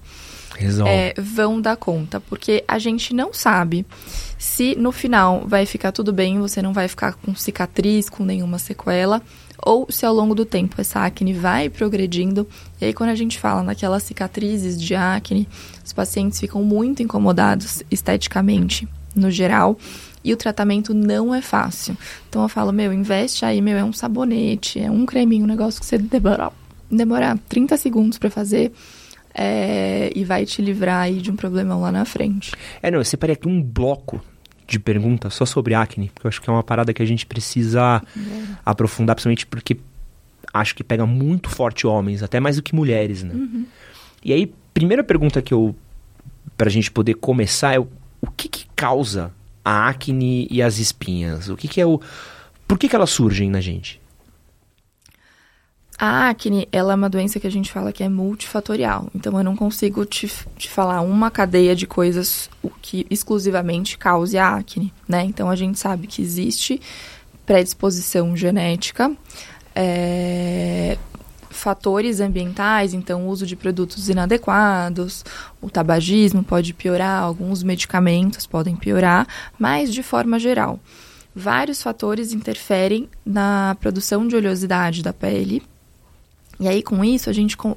é, vão dar conta. Porque a gente não sabe se no final vai ficar tudo bem, você não vai ficar com cicatriz, com nenhuma sequela, ou se ao longo do tempo essa acne vai progredindo. E aí, quando a gente fala naquelas cicatrizes de acne, os pacientes ficam muito incomodados esteticamente, no geral. E o tratamento não é fácil. Então eu falo, meu, investe aí, meu, é um sabonete, é um creminho, um negócio que você demora, demorar 30 segundos para fazer. É, e vai te livrar aí de um problemão lá na frente. É, não, eu separei aqui um bloco de pergunta só sobre acne, porque eu acho que é uma parada que a gente precisa Uhum. aprofundar, principalmente porque acho que pega muito forte homens, até mais do que mulheres, né? Uhum. E aí, primeira pergunta que eu. pra gente poder começar é o, o que que causa a acne e as espinhas? O que que é o. Por que que elas surgem na gente? A acne, ela é uma doença que a gente fala que é multifatorial. Então, eu não consigo te, te falar uma cadeia de coisas que exclusivamente cause a acne, né? Então, a gente sabe que existe predisposição genética, é, fatores ambientais, então, uso de produtos inadequados, o tabagismo pode piorar, alguns medicamentos podem piorar, mas, de forma geral, vários fatores interferem na produção de oleosidade da pele, e aí, com isso, a gente com,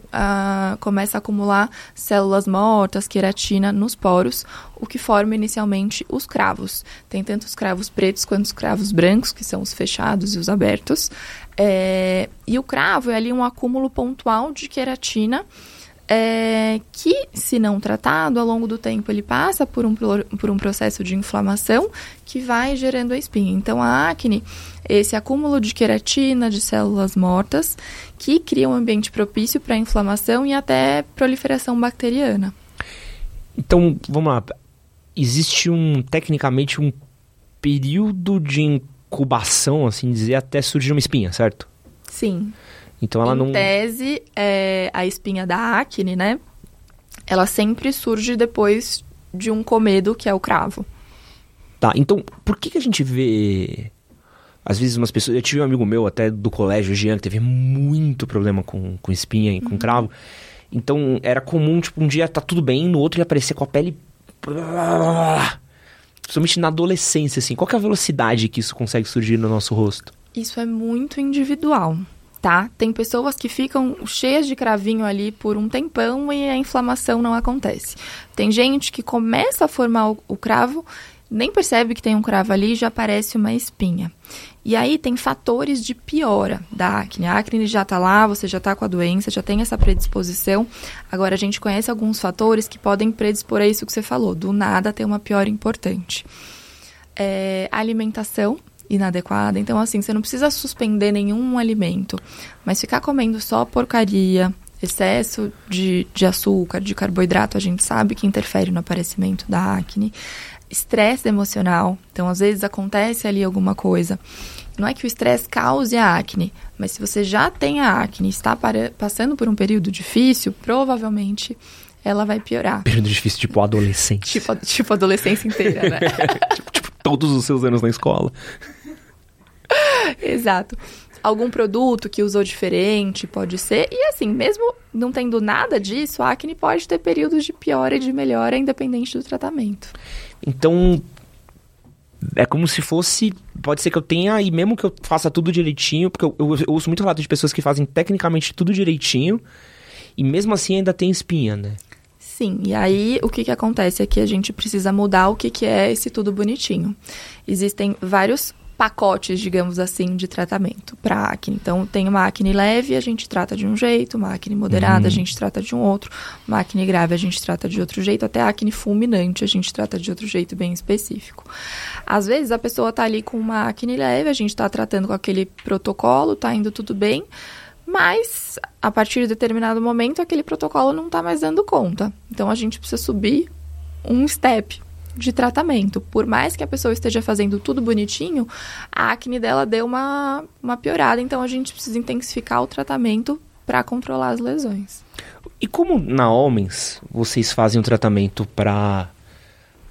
começa a acumular células mortas, queratina nos poros, o que forma inicialmente os cravos. Tem tanto os cravos pretos quanto os cravos brancos, que são os fechados e os abertos. É, e o cravo é ali um acúmulo pontual de queratina. É, que, se não tratado, ao longo do tempo ele passa por um, por um processo de inflamação que vai gerando a espinha. Então, a acne, esse acúmulo de queratina, de células mortas, que cria um ambiente propício para inflamação e até proliferação bacteriana. Então, vamos lá. Existe um, tecnicamente, um período de incubação, assim dizer, até surgir uma espinha, certo? Sim. Então ela em não. tese, é, a espinha da acne, né? Ela sempre surge depois de um comedo, que é o cravo. Tá, então, por que, que a gente vê. Às vezes umas pessoas. Eu tive um amigo meu até do colégio, o Jean, que teve muito problema com, com espinha e com cravo. Então era comum, tipo, um dia tá tudo bem, no outro ia aparecer com a pele. Principalmente na adolescência, assim. Qual é a velocidade que isso consegue surgir no nosso rosto? Isso é muito individual, tá? Tem pessoas que ficam cheias de cravinho ali por um tempão e a inflamação não acontece. Tem gente que começa a formar o, cravo, nem percebe que tem um cravo ali e já aparece uma espinha. E aí tem fatores de piora da acne. A acne já tá lá, você já tá com a doença, já tem essa predisposição. Agora a gente conhece alguns fatores que podem predispor a isso que você falou. Do nada tem uma piora importante. É, alimentação inadequada. Então, assim, você não precisa suspender nenhum alimento, mas ficar comendo só porcaria, excesso de, de açúcar, de carboidrato, a gente sabe que interfere no aparecimento da acne. Estresse emocional. Então, às vezes acontece ali alguma coisa. Não é que o estresse cause a acne, mas se você já tem a acne está para- passando por um período difícil, provavelmente ela vai piorar. Período difícil, tipo adolescente. Tipo, tipo adolescência inteira, né? tipo, tipo, todos os seus anos na escola. Exato. Algum produto que usou diferente, pode ser. E assim, mesmo não tendo nada disso, a acne pode ter períodos de piora e de melhora, independente do tratamento. Então, é como se fosse. Pode ser que eu tenha, e mesmo que eu faça tudo direitinho, porque eu, eu, eu ouço muito relato de pessoas que fazem tecnicamente tudo direitinho, e mesmo assim ainda tem espinha, né? Sim, e aí o que, que acontece é que a gente precisa mudar o que, que é esse tudo bonitinho. Existem vários pacotes, digamos assim, de tratamento para acne. Então, tem uma acne leve, a gente trata de um jeito, uma acne moderada, a gente trata de um outro, uma acne grave, a gente trata de outro jeito, até acne fulminante, a gente trata de outro jeito bem específico. Às vezes, a pessoa tá ali com uma acne leve, a gente tá tratando com aquele protocolo, tá indo tudo bem, mas a partir de determinado momento aquele protocolo não está mais dando conta. Então a gente precisa subir um step de tratamento. Por mais que a pessoa esteja fazendo tudo bonitinho, a acne dela deu uma, uma piorada, então a gente precisa intensificar o tratamento para controlar as lesões. E como na Homens vocês fazem um tratamento para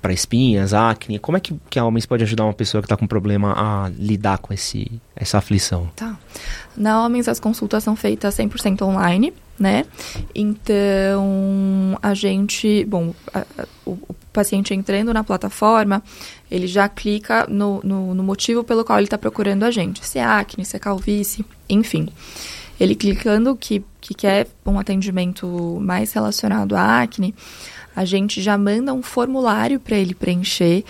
para espinhas, acne? Como é que, que a Homens pode ajudar uma pessoa que está com problema a lidar com esse, essa aflição? Tá. Na Homens, as consultas são feitas 100% online, né? Então, a gente... Bom, a- a- o, o paciente entrando na plataforma, ele já clica no, no, no motivo pelo qual ele está procurando a gente. Se é acne, se é calvície, enfim. Ele clicando que, que quer um atendimento mais relacionado à acne, a gente já manda um formulário para ele preencher,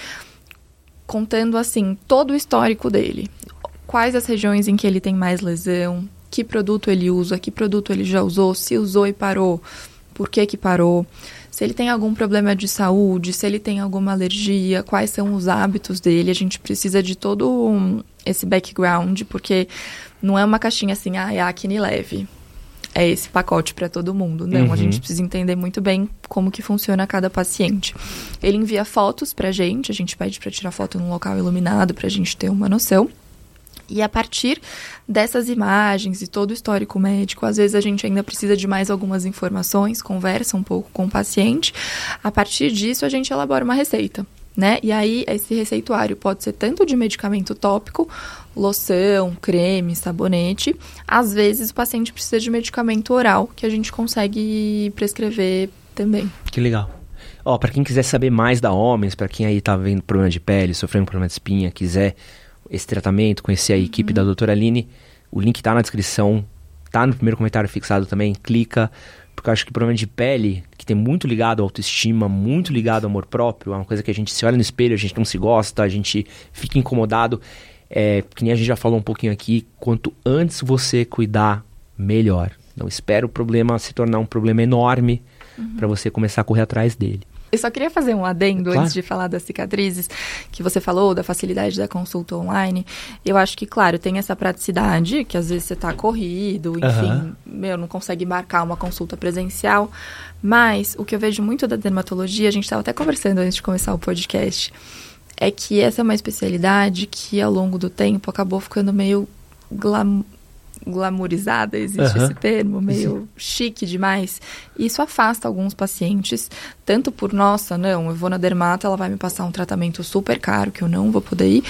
contando assim todo o histórico dele. Quais as regiões em que ele tem mais lesão, que produto ele usa, que produto ele já usou, se usou e parou, por que que parou, se ele tem algum problema de saúde, se ele tem alguma alergia, quais são os hábitos dele. A gente precisa de todo esse background, porque não é uma caixinha assim, ah, é acne leve é esse pacote para todo mundo. Não, uhum. a gente precisa entender muito bem como que funciona cada paciente. Ele envia fotos pra gente, a gente pede para tirar foto num local iluminado pra gente ter uma noção. E a partir dessas imagens e todo o histórico médico, às vezes a gente ainda precisa de mais algumas informações, conversa um pouco com o paciente. A partir disso, a gente elabora uma receita né? E aí, esse receituário pode ser tanto de medicamento tópico, loção, creme, sabonete. Às vezes, o paciente precisa de medicamento oral, que a gente consegue prescrever também. Que legal. Ó, para quem quiser saber mais da Homens, para quem aí tá vendo problema de pele, sofrendo problema de espinha, quiser esse tratamento, conhecer a equipe uhum. da doutora Aline, o link tá na descrição, tá no primeiro comentário fixado também, clica, porque eu acho que problema de pele, que tem muito ligado à autoestima, muito ligado ao amor próprio, é uma coisa que a gente se olha no espelho, a gente não se gosta, a gente fica incomodado. É, que nem a gente já falou um pouquinho aqui, quanto antes você cuidar, melhor. Não espera o problema se tornar um problema enorme uhum. para você começar a correr atrás dele. Eu só queria fazer um adendo claro. antes de falar das cicatrizes, que você falou, da facilidade da consulta online. Eu acho que, claro, tem essa praticidade, que às vezes você está corrido, enfim, uhum. meu, não consegue marcar uma consulta presencial. Mas o que eu vejo muito da dermatologia, a gente estava até conversando antes de começar o podcast, é que essa é uma especialidade que ao longo do tempo acabou ficando meio glam glamourizada, existe uhum. esse termo, meio Sim. chique demais. Isso afasta alguns pacientes, tanto por, nossa, não, eu vou na dermata, ela vai me passar um tratamento super caro que eu não vou poder ir,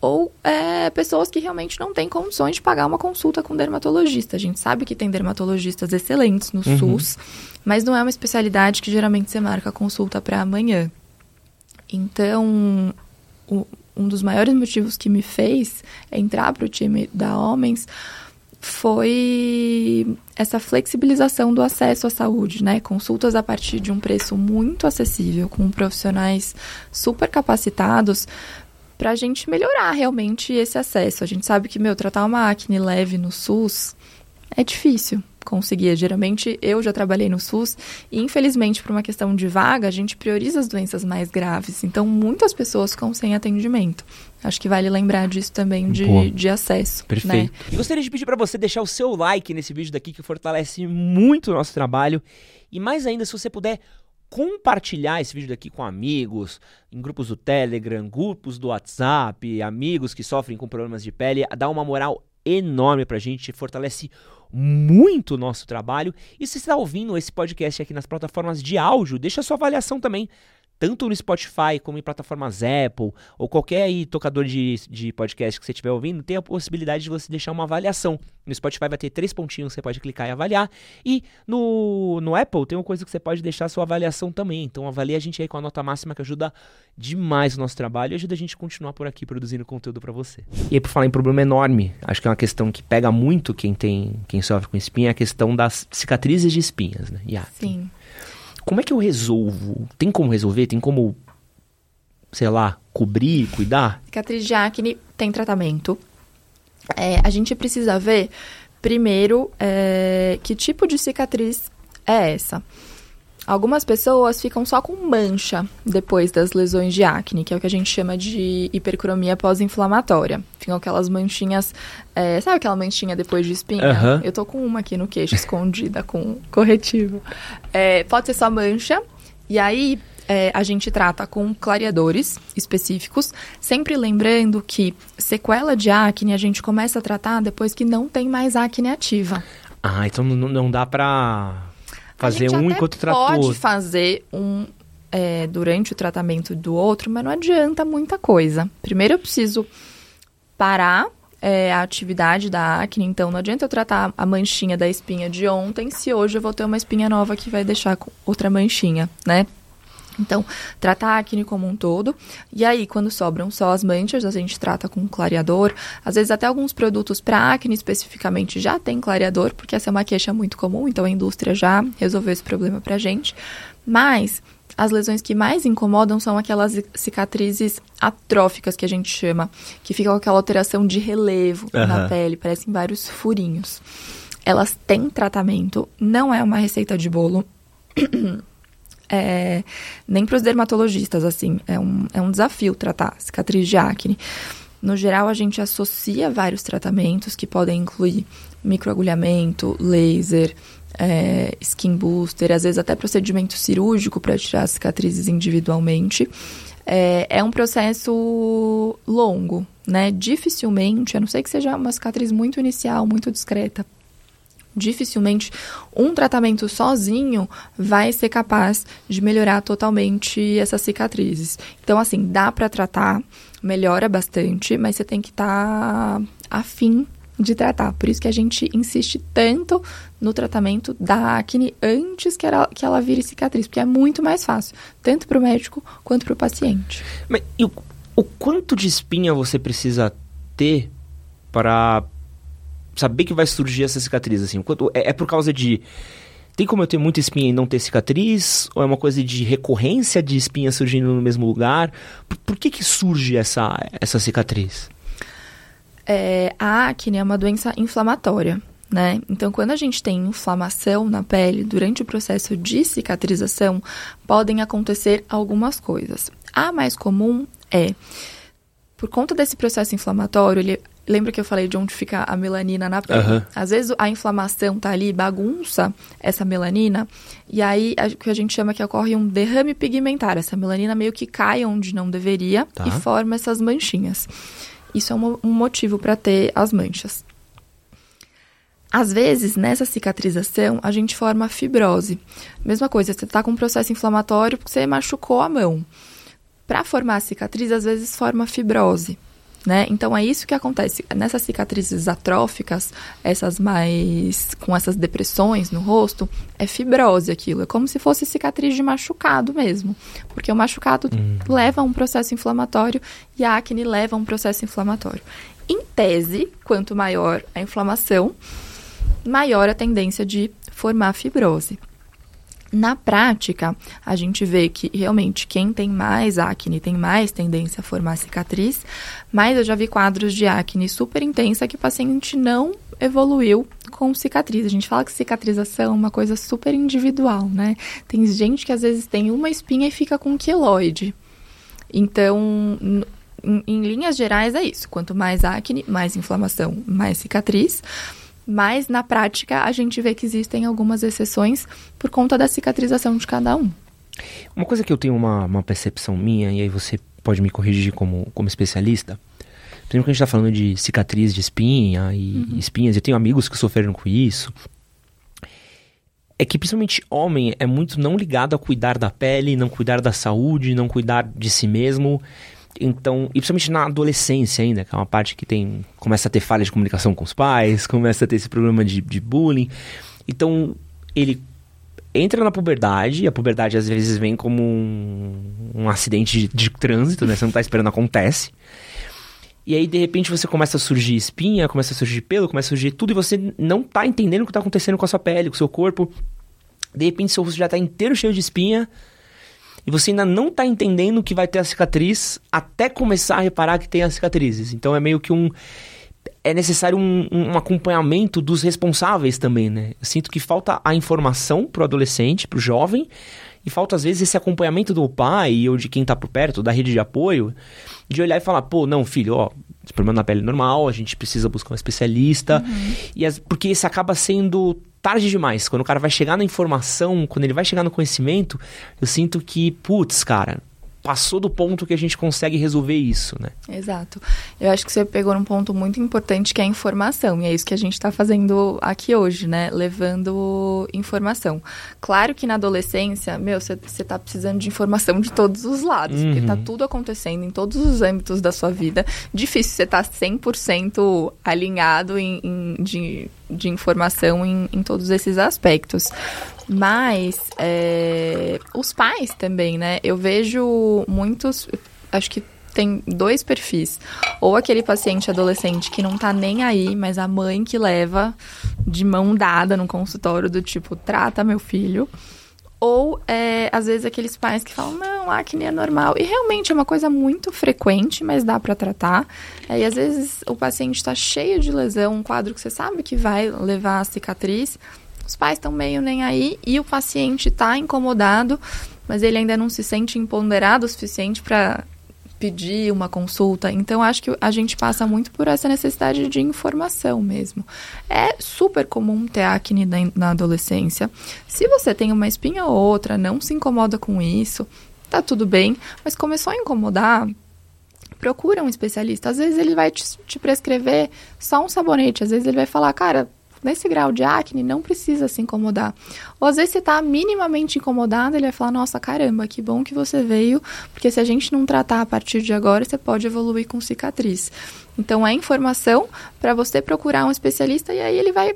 ou é, pessoas que realmente não têm condições de pagar uma consulta com dermatologista. A gente sabe que tem dermatologistas excelentes no uhum. SUS, mas não é uma especialidade que geralmente você marca a consulta para amanhã. Então, o, um dos maiores motivos que me fez entrar para o time da Homens foi essa flexibilização do acesso à saúde, né? Consultas a partir de um preço muito acessível, com profissionais super capacitados para a gente melhorar realmente esse acesso. A gente sabe que, meu, tratar uma acne leve no SUS é difícil conseguia. Geralmente eu já trabalhei no SUS e infelizmente por uma questão de vaga a gente prioriza as doenças mais graves. Então muitas pessoas ficam sem atendimento. Acho que vale lembrar disso também de, de acesso. Né? Perfeito. Né? E gostaria de pedir para você deixar o seu like nesse vídeo daqui que fortalece muito o nosso trabalho. E mais ainda, se você puder compartilhar esse vídeo daqui com amigos, em grupos do Telegram, grupos do WhatsApp, amigos que sofrem com problemas de pele, dá uma moral enorme pra gente, fortalece muito o nosso trabalho. E se está ouvindo esse podcast aqui nas plataformas de áudio, deixa sua avaliação também tanto no Spotify como em plataformas Apple ou qualquer aí tocador de, de podcast que você estiver ouvindo, tem a possibilidade de você deixar uma avaliação. No Spotify vai ter três pontinhos, você pode clicar e avaliar. E no, no Apple tem uma coisa que você pode deixar sua avaliação também. Então avalie a gente aí com a nota máxima que ajuda demais o nosso trabalho e ajuda a gente a continuar por aqui produzindo conteúdo para você. E aí por falar em problema enorme, acho que é uma questão que pega muito quem tem, quem sofre com espinha, é a questão das cicatrizes de espinhas, né? Yeah. Sim. Como é que eu resolvo? Tem como resolver? Tem como, sei lá, cobrir, cuidar? Cicatriz de acne tem tratamento. É, a gente precisa ver, primeiro, é, que tipo de cicatriz é essa. Algumas pessoas ficam só com mancha depois das lesões de acne, que é o que a gente chama de hipercromia pós-inflamatória. Ficam aquelas manchinhas, é, sabe aquela manchinha depois de espinha? Uhum. Eu tô com uma aqui no queixo, escondida com corretivo. É, pode ser só mancha, e aí é, a gente trata com clareadores específicos, sempre lembrando que sequela de acne a gente começa a tratar depois que não tem mais acne ativa. Ah, então não, não dá pra fazer um enquanto trata o pode fazer um é, durante o tratamento do outro, mas não adianta muita coisa. Primeiro eu preciso parar é, a atividade da acne, então não adianta eu tratar a manchinha da espinha de ontem se hoje eu vou ter uma espinha nova que vai deixar outra manchinha, né? Então, tratar a acne como um todo. E aí, quando sobram só as manchas, a gente trata com clareador. Às vezes, até alguns produtos para acne especificamente já tem clareador, porque essa é uma queixa muito comum, então a indústria já resolveu esse problema pra gente. Mas as lesões que mais incomodam são aquelas cicatrizes atróficas que a gente chama, que ficam com aquela alteração de relevo uhum. na pele, parecem vários furinhos. Elas têm tratamento, não é uma receita de bolo. é, nem para os dermatologistas, assim, é um, é um desafio tratar cicatriz de acne. No geral, a gente associa vários tratamentos que podem incluir microagulhamento, laser, é, skin booster, às vezes até procedimento cirúrgico para tirar as cicatrizes individualmente. É, é, um processo longo, né? Dificilmente, a não ser que seja uma cicatriz muito inicial, muito discreta, dificilmente um tratamento sozinho vai ser capaz de melhorar totalmente essas cicatrizes. Então, assim, dá para tratar, melhora bastante, mas você tem que estar tá afim de tratar. Por isso que a gente insiste tanto no tratamento da acne antes que ela, que ela vire cicatriz, porque é muito mais fácil, tanto para o médico quanto para o paciente. Mas o, o quanto de espinha você precisa ter para saber que vai surgir essa cicatriz, assim? Quanto, é, é, por causa de... Tem como eu ter muita espinha e não ter cicatriz? Ou é uma coisa de recorrência de espinha surgindo no mesmo lugar? Por, por que que surge essa, essa cicatriz? É, a acne é uma doença inflamatória, né? Então, quando a gente tem inflamação na pele, durante o processo de cicatrização, podem acontecer algumas coisas. A mais comum é, por conta desse processo inflamatório, ele, Lembra que eu falei de onde fica a melanina na pele? Uhum. Às vezes a inflamação tá ali, bagunça essa melanina, e aí o que a gente chama que ocorre um derrame pigmentar. Essa melanina meio que cai onde não deveria tá. e forma essas manchinhas. Isso é um, um motivo para ter as manchas. Às vezes, nessa cicatrização, a gente forma fibrose. Mesma coisa, você está com um processo inflamatório porque você machucou a mão. Para formar a cicatriz, às vezes forma fibrose. Né? Então é isso que acontece nessas cicatrizes atróficas, essas mais com essas depressões no rosto, é fibrose aquilo, é como se fosse cicatriz de machucado mesmo, porque o machucado hum. leva a um processo inflamatório e a acne leva a um processo inflamatório. Em tese, quanto maior a inflamação, maior a tendência de formar fibrose. Na prática, a gente vê que realmente quem tem mais acne tem mais tendência a formar cicatriz, mas eu já vi quadros de acne super intensa que o paciente não evoluiu com cicatriz. A gente fala que cicatrização é uma coisa super individual, né? Tem gente que às vezes tem uma espinha e fica com um queloide. Então, em, em linhas gerais é isso. Quanto mais acne, mais inflamação, mais cicatriz mas na prática a gente vê que existem algumas exceções por conta da cicatrização de cada um. Uma coisa que eu tenho uma, uma percepção minha, e aí você pode me corrigir como, como especialista, Primeiro que a gente está falando de cicatriz de espinha e uhum. espinhas, eu tenho amigos que sofreram com isso. É que principalmente homem é muito não ligado a cuidar da pele, não cuidar da saúde, não cuidar de si mesmo. Então, e principalmente na adolescência ainda, que é uma parte que tem. começa a ter falha de comunicação com os pais, começa a ter esse problema de, de bullying. Então, ele entra na puberdade, e a puberdade às vezes vem como um, um acidente de, de, trânsito, né? Você não tá esperando, acontece. E aí, de repente, você começa a surgir espinha, começa a surgir pelo, começa a surgir tudo, e você não tá entendendo o que tá acontecendo com a sua pele, com o seu corpo. De repente, seu rosto já tá inteiro cheio de espinha e você ainda não está entendendo que vai ter a cicatriz até começar a reparar que tem as cicatrizes. Então é meio que um. É necessário um, um acompanhamento dos responsáveis também, né? Eu sinto que falta a informação pro adolescente, pro jovem, e falta às vezes esse acompanhamento do pai ou de quem está por perto, da rede de apoio, de olhar e falar, pô, não, filho, ó, esse problema na pele é normal, a gente precisa buscar um especialista. Uhum. E as, porque isso acaba sendo tarde demais. Quando o cara vai chegar na informação, quando ele vai chegar no conhecimento, eu sinto que, putz, cara, passou do ponto que a gente consegue resolver isso, né? Exato. Eu acho que você pegou um ponto muito importante que é a informação, e é isso que a gente está fazendo aqui hoje, né? Levando informação. Claro que na adolescência, meu, você está precisando de informação de todos os lados, uhum. porque está tudo acontecendo em todos os âmbitos da sua vida. Difícil você estar tá 100% alinhado em, em, de, de informação em, em todos esses aspectos. Mas é, os pais também, né? Eu vejo muitos. Acho que tem dois perfis. Ou aquele paciente adolescente que não tá nem aí, mas a mãe que leva de mão dada no consultório do tipo, trata meu filho. Ou, é, às vezes, aqueles pais que falam, não, acne é normal. E realmente é uma coisa muito frequente, mas dá para tratar. É, e às vezes o paciente está cheio de lesão, um quadro que você sabe que vai levar a cicatriz os pais estão meio nem aí e o paciente está incomodado mas ele ainda não se sente empoderado o suficiente para pedir uma consulta. Então, acho que a gente passa muito por essa necessidade de informação mesmo. É super comum ter acne na, adolescência. Se você tem uma espinha ou outra, não se incomoda com isso, tá tudo bem. Mas começou a incomodar, procura um especialista. Às vezes ele vai te, te prescrever só um sabonete, às vezes ele vai falar, cara, nesse grau de acne, não precisa se incomodar. Ou às vezes você está minimamente incomodado, ele vai falar, nossa, caramba, que bom que você veio, porque se a gente não tratar a partir de agora, você pode evoluir com cicatriz. Então é informação para você procurar um especialista e aí ele vai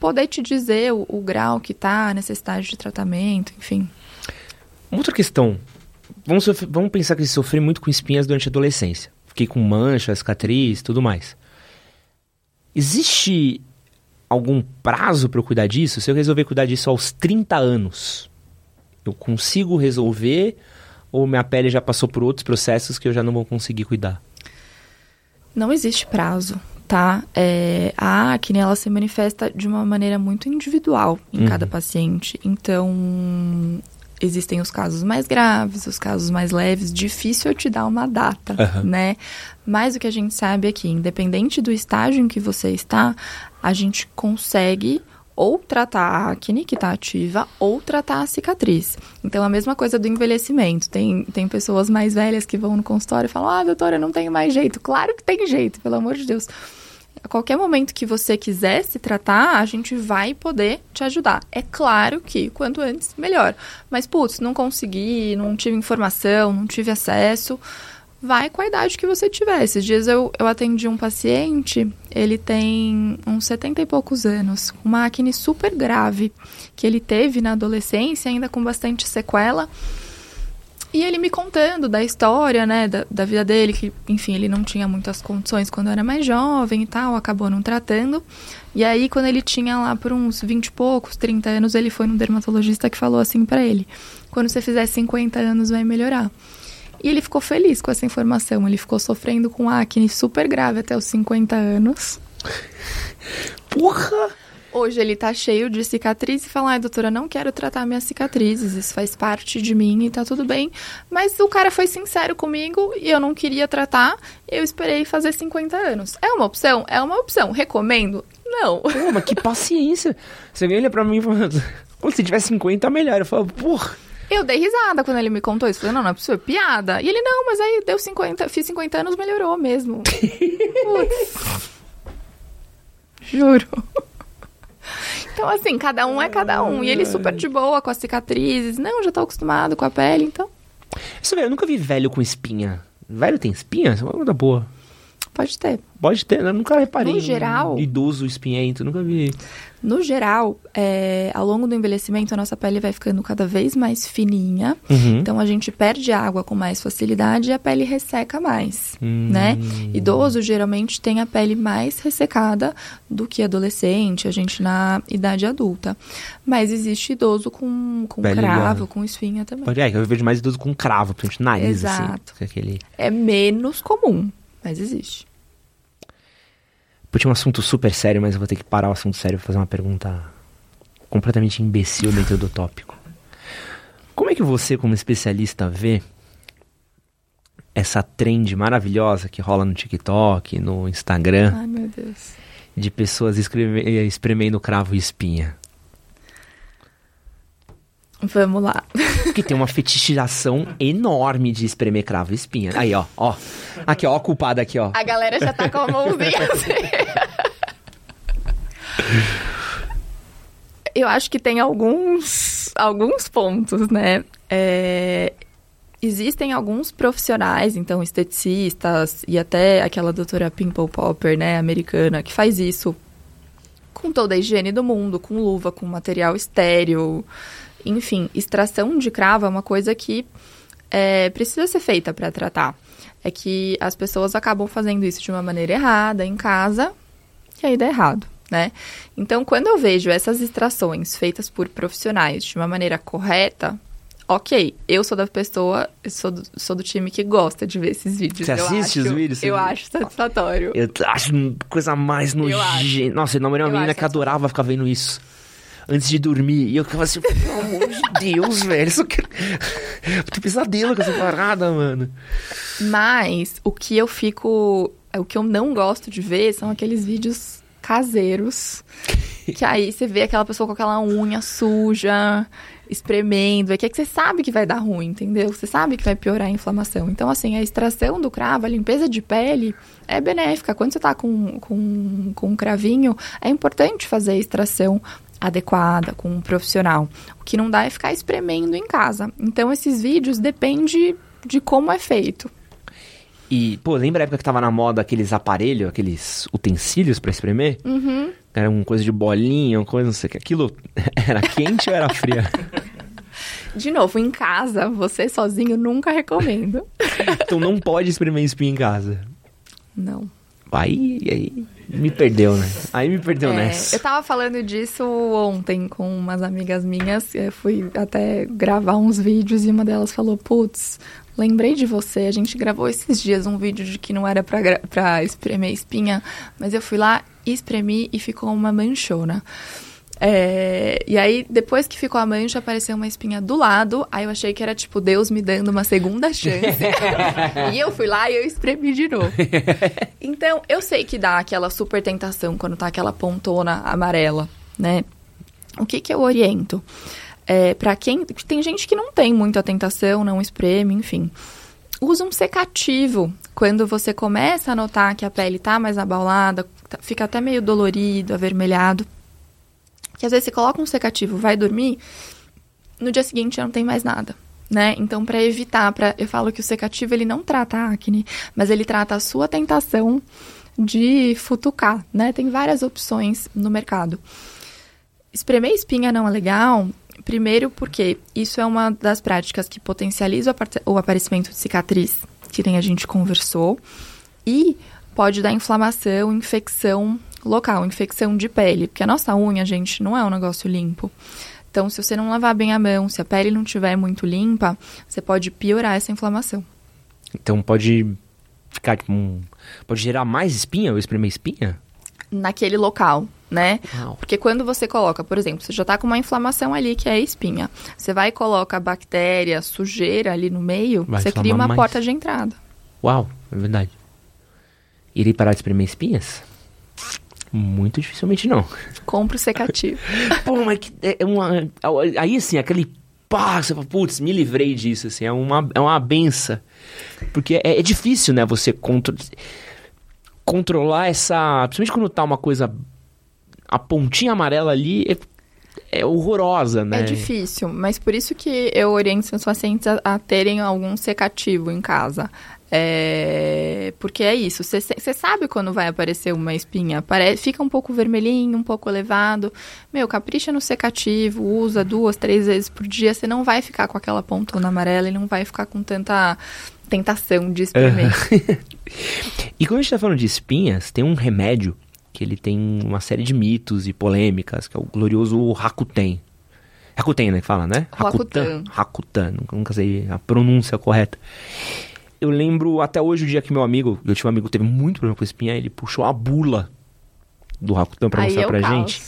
poder te dizer o, o grau que está, a necessidade de tratamento, enfim. Outra questão. Vamos, vamos pensar que sofri muito com espinhas durante a adolescência. Fiquei com mancha, cicatriz, tudo mais. Existe algum prazo para eu cuidar disso? Se eu resolver cuidar disso aos 30 anos, eu consigo resolver ou minha pele já passou por outros processos que eu já não vou conseguir cuidar? Não existe prazo, tá? É, a acne, ela se manifesta de uma maneira muito individual em uhum. cada paciente. Então, existem os casos mais graves, os casos mais leves. Difícil eu te dar uma data, uhum. né? Mas o que a gente sabe é que, independente do estágio em que você está, a gente consegue ou tratar a acne que está ativa ou tratar a cicatriz. Então, a mesma coisa do envelhecimento. Tem, tem pessoas mais velhas que vão no consultório e falam: Ah, doutora, não tenho mais jeito. Claro que tem jeito, pelo amor de Deus. A qualquer momento que você quiser se tratar, a gente vai poder te ajudar. É claro que quanto antes, melhor. Mas, putz, não consegui, não tive informação, não tive acesso vai com a idade que você tiver. Esses dias eu, eu atendi um paciente, ele tem uns 70 e poucos anos, uma acne super grave, que ele teve na adolescência, ainda com bastante sequela. E ele me contando da história, né, da, da vida dele, que, enfim, ele não tinha muitas condições quando era mais jovem e tal, acabou não tratando. E aí, quando ele tinha lá por uns 20 e poucos, 30 anos, ele foi no dermatologista que falou assim para ele: quando você fizer 50 anos, vai melhorar. E ele ficou feliz com essa informação. Ele ficou sofrendo com acne super grave até os 50 anos. Porra! Hoje ele tá cheio de cicatrizes e fala: ai, doutora, não quero tratar minhas cicatrizes, isso faz parte de mim e tá tudo bem. Mas o cara foi sincero comigo e eu não queria tratar, eu esperei fazer 50 anos. É uma opção? É uma opção. Recomendo? Não. Pô, mas que paciência! Você olha pra mim e fala: se tiver 50, melhor. Eu falo, porra. Eu dei risada quando ele me contou isso. Falei, não, não é possível, piada. E ele, não, mas aí deu 50, fiz 50 anos, melhorou mesmo. Putz. Juro. Então, assim, cada um é cada um. E ele super de boa com as cicatrizes. Não, já tô acostumado com a pele, então. Isso, velho, eu nunca vi velho com espinha. Velho tem espinha? Isso é uma coisa boa. Pode ter. Pode ter, eu nunca reparei. No geral. idoso espinhento, nunca vi. No geral, é, ao longo do envelhecimento, a nossa pele vai ficando cada vez mais fininha. Uhum. Então, a gente perde água com mais facilidade e a pele resseca mais, hum. né? Idoso, geralmente, tem a pele mais ressecada do que adolescente, a gente na idade adulta. Mas existe idoso com, com cravo, com espinha também. É, eu vejo mais idoso com cravo, principalmente nariz, assim, Exato. assim. Aquele... É menos comum, mas existe. Tinha um assunto super sério, mas eu vou ter que parar o assunto sério e fazer uma pergunta completamente imbecil dentro do tópico. Como é que você, como especialista, vê essa trend maravilhosa que rola no TikTok, no Instagram? Ai, meu Deus. De pessoas espremendo cravo e espinha. Vamos lá. Que tem uma fetichização enorme de espremer cravo e espinha. Aí, ó, ó. Aqui, ó, a culpada aqui, ó. A galera já tá com a mãozinha assim. Eu acho que tem alguns, alguns pontos, né? É, existem alguns profissionais, então esteticistas e até aquela doutora Pimple Popper, né, americana, que faz isso com toda a higiene do mundo, com luva, com material estéreo, enfim, extração de cravo é uma coisa que é, precisa ser feita para tratar. É que as pessoas acabam fazendo isso de uma maneira errada em casa e aí dá errado, né? Então, quando eu vejo essas extrações feitas por profissionais de uma maneira correta, ok, eu sou da pessoa, sou do, sou do time que gosta de ver esses vídeos. Você assiste acho, os vídeos? Eu acho satisfatório. Eu acho coisa mais nojenta. Nossa, eu namorei uma menina que adorava ficar vendo isso. Antes de dormir. E eu ficava assim, pelo amor de Deus, velho. Isso que... Tô pesadelo com essa parada, mano. Mas o que eu fico. O que eu não gosto de ver são aqueles vídeos caseiros. que aí você vê aquela pessoa com aquela unha suja, espremendo. É que, é que você sabe que vai dar ruim, entendeu? Você sabe que vai piorar a inflamação. Então, assim, a extração do cravo, a limpeza de pele é benéfica. Quando você tá com, com, com um cravinho, é importante fazer a extração adequada, com um profissional. O que não dá é ficar espremendo em casa. Então, esses vídeos depende de como é feito. E, pô, lembra a época que tava na moda aqueles aparelhos, aqueles utensílios para espremer? Uhum. Era uma coisa de bolinha, uma coisa, não sei o que. Aquilo era quente ou era fria? De novo, em casa, você sozinho nunca recomendo. então não pode espremer espinha em casa. Não. Aí, aí me perdeu, né? Aí me perdeu é, nessa. Eu tava falando disso ontem com umas amigas minhas. Eu fui até gravar uns vídeos e uma delas falou: Putz, lembrei de você. A gente gravou esses dias um vídeo de que não era pra, pra espremer espinha, mas eu fui lá, espremi e ficou uma manchona. É, e aí, depois que ficou a mancha, apareceu uma espinha do lado. Aí eu achei que era tipo Deus me dando uma segunda chance. e eu fui lá e eu espremi de novo. Então, eu sei que dá aquela super tentação quando tá aquela pontona amarela, né? O que que eu oriento? É, para quem. Tem gente que não tem muita tentação, não espreme, enfim. Usa um secativo. Quando você começa a notar que a pele tá mais abaulada, tá, fica até meio dolorido, avermelhado que às vezes você coloca um secativo, vai dormir, no dia seguinte já não tem mais nada. Né? Então, para evitar, para eu falo que o secativo ele não trata a acne, mas ele trata a sua tentação de futucar, né? Tem várias opções no mercado. Espremer espinha não é legal, primeiro porque isso é uma das práticas que potencializa o aparecimento de cicatriz, que nem a gente conversou, e pode dar inflamação, infecção local, infecção de pele, porque a nossa unha, gente, não é um negócio limpo. Então, se você não lavar bem a mão, se a pele não estiver muito limpa, você pode piorar essa inflamação. Então, pode ficar tipo um... pode gerar mais espinha ou espremer espinha? Naquele local, né? Uau. Porque quando você coloca, por exemplo, você já tá com uma inflamação ali que é a espinha. Você vai e coloca bactéria, sujeira ali no meio, vai você cria uma mais. porta de entrada. Uau, é verdade. Irei parar de espremer espinhas? Muito dificilmente não. Compro secativo. Pô, mas que, é uma. Aí assim, aquele pá, você fala, putz, me livrei disso, assim, é uma, é uma benção. Porque é, é difícil, né, você contro controlar essa. Principalmente quando tá uma coisa. A pontinha amarela ali é, é horrorosa, né? É difícil, mas por isso que eu oriento os pacientes a, a terem algum secativo em casa. É, porque é isso, você sabe quando vai aparecer uma espinha, Pare, fica um pouco vermelhinho, um pouco elevado. Meu, capricha no secativo, usa duas, três vezes por dia, você não vai ficar com aquela pontona amarela e não vai ficar com tanta tentação de espremer. Uhum. e quando a gente tá falando de espinhas, tem um remédio que ele tem uma série de mitos e polêmicas, que é o glorioso Rakuten. Rakuten, né, que fala, né? Rakuten. Rakuten, nunca sei a pronúncia correta eu lembro até hoje o dia que meu amigo, eu tinha um amigo que teve muito problema com espinha, ele puxou a bula do Rakuten pra mostrar é pra caos. gente.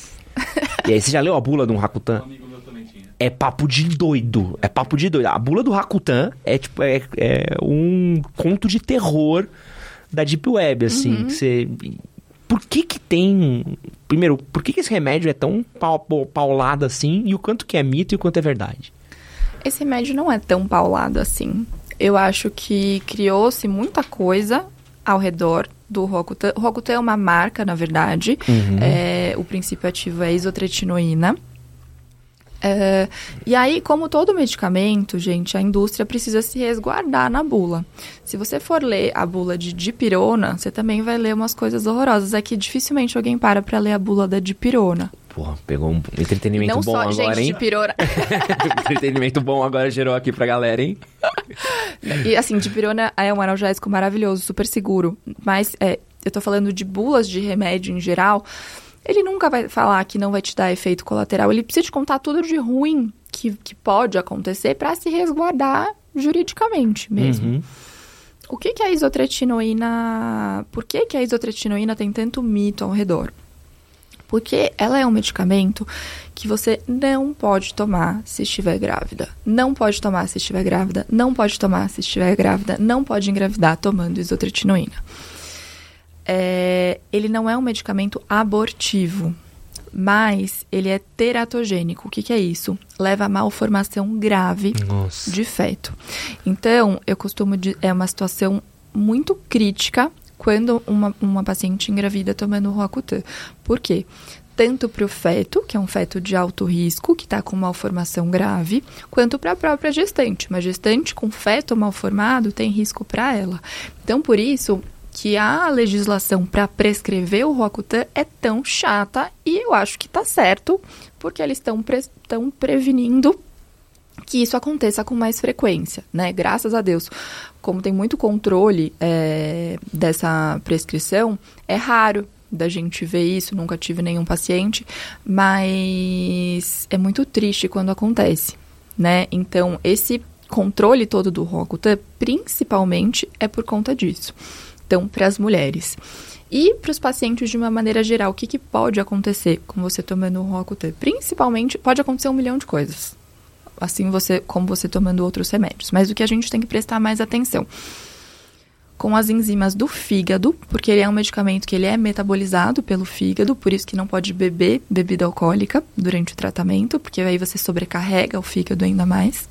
E aí, você já leu a bula do Rakuten? É papo de doido. É papo de doido. A bula do Rakuten é tipo é, é um conto de terror da Deep Web, assim. Uhum. Que você... Por que que tem... Primeiro, por que que esse remédio é tão paulado assim? E o quanto que é mito e o quanto é verdade? Esse remédio não é tão paulado assim eu acho que criou-se muita coisa ao redor do Rocutan. O Rocutan é uma marca, na verdade. Uhum. É, o princípio ativo é isotretinoína. É, e aí, como todo medicamento, gente, a indústria precisa se resguardar na bula. Se você for ler a bula de dipirona, você também vai ler umas coisas horrorosas. É que dificilmente alguém para para ler a bula da dipirona. Porra, pegou um entretenimento Não bom só, agora, gente, hein? Dipirona. entretenimento bom agora gerou aqui pra galera, hein? e assim, dipirona é um analgésico maravilhoso, super seguro. Mas é, eu tô falando de bulas de remédio em geral ele nunca vai falar que não vai te dar efeito colateral. Ele precisa te contar tudo de ruim que, que pode acontecer para se resguardar juridicamente mesmo. Uhum. O que, que é a isotretinoína... Por que, que a isotretinoína tem tanto mito ao redor? Porque ela é um medicamento que você não pode tomar se estiver grávida. Não pode tomar se estiver grávida. Não pode tomar se estiver grávida. Não pode engravidar tomando isotretinoína. É, ele não é um medicamento abortivo, mas ele é teratogênico. O que, que é isso? Leva a malformação grave Nossa. de feto. Então, eu costumo. É uma situação muito crítica quando uma, uma paciente engravida tomando Roacutan. Por quê? tanto para o feto, que é um feto de alto risco, que está com malformação grave, quanto para a própria gestante. Uma gestante com feto malformado tem risco para ela. Então, por isso que a legislação para prescrever o Roacutan é tão chata e eu acho que está certo, porque eles estão pre prevenindo que isso aconteça com mais frequência, né? Graças a Deus, como tem muito controle é, dessa prescrição, é raro da gente ver isso, nunca tive nenhum paciente, mas é muito triste quando acontece, né? Então, esse controle todo do Rocutan, principalmente, é por conta disso. Então, para as mulheres. E para os pacientes, de uma maneira geral, o que, que pode acontecer com você tomando o Rocutan? Principalmente, pode acontecer um milhão de coisas. Assim você, como você tomando outros remédios. Mas o que a gente tem que prestar mais atenção com as enzimas do fígado, porque ele é um medicamento que ele é metabolizado pelo fígado, por isso que não pode beber bebida alcoólica durante o tratamento, porque aí você sobrecarrega o fígado ainda mais.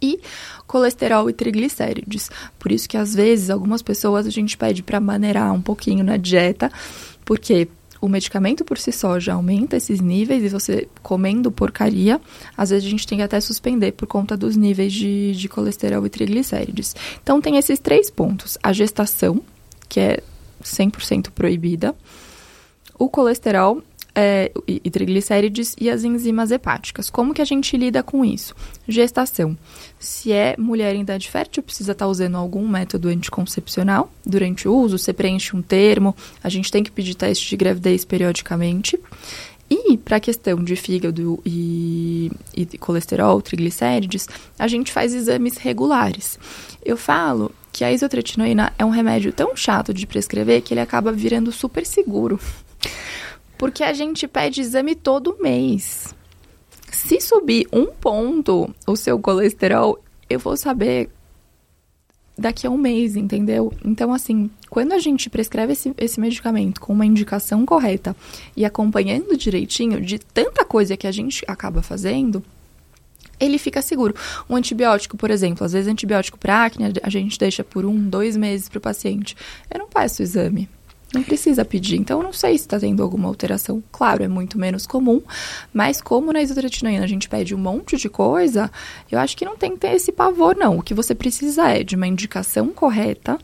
E colesterol e triglicérides. Por isso que às vezes algumas pessoas a gente pede para maneirar um pouquinho na dieta, porque o medicamento por si só já aumenta esses níveis e você comendo porcaria, às vezes a gente tem que até suspender por conta dos níveis de, de colesterol e triglicérides. Então tem esses três pontos: a gestação, que é 100% proibida, o colesterol é, e, triglicérides e as enzimas hepáticas. Como que a gente lida com isso? Gestação. Se é mulher em idade fértil, precisa estar tá usando algum método anticoncepcional durante o uso, você preenche um termo, a gente tem que pedir teste de gravidez periodicamente. E para a questão de fígado e, e colesterol, triglicérides, a gente faz exames regulares. Eu falo que a isotretinoína é um remédio tão chato de prescrever que ele acaba virando super seguro. Porque a gente pede exame todo mês. Se subir um ponto o seu colesterol, eu vou saber daqui a um mês, entendeu? Então, assim, quando a gente prescreve esse, esse medicamento com uma indicação correta e acompanhando direitinho de tanta coisa que a gente acaba fazendo, ele fica seguro. Um antibiótico, por exemplo, às vezes antibiótico para acne a gente deixa por um, dois meses para o paciente. Eu não passo o exame. Não precisa pedir. Então, eu não sei se está tendo alguma alteração. Claro, é muito menos comum, mas como na isotretinoína a gente pede um monte de coisa, eu acho que não tem que ter esse pavor, não. O que você precisa é de uma indicação correta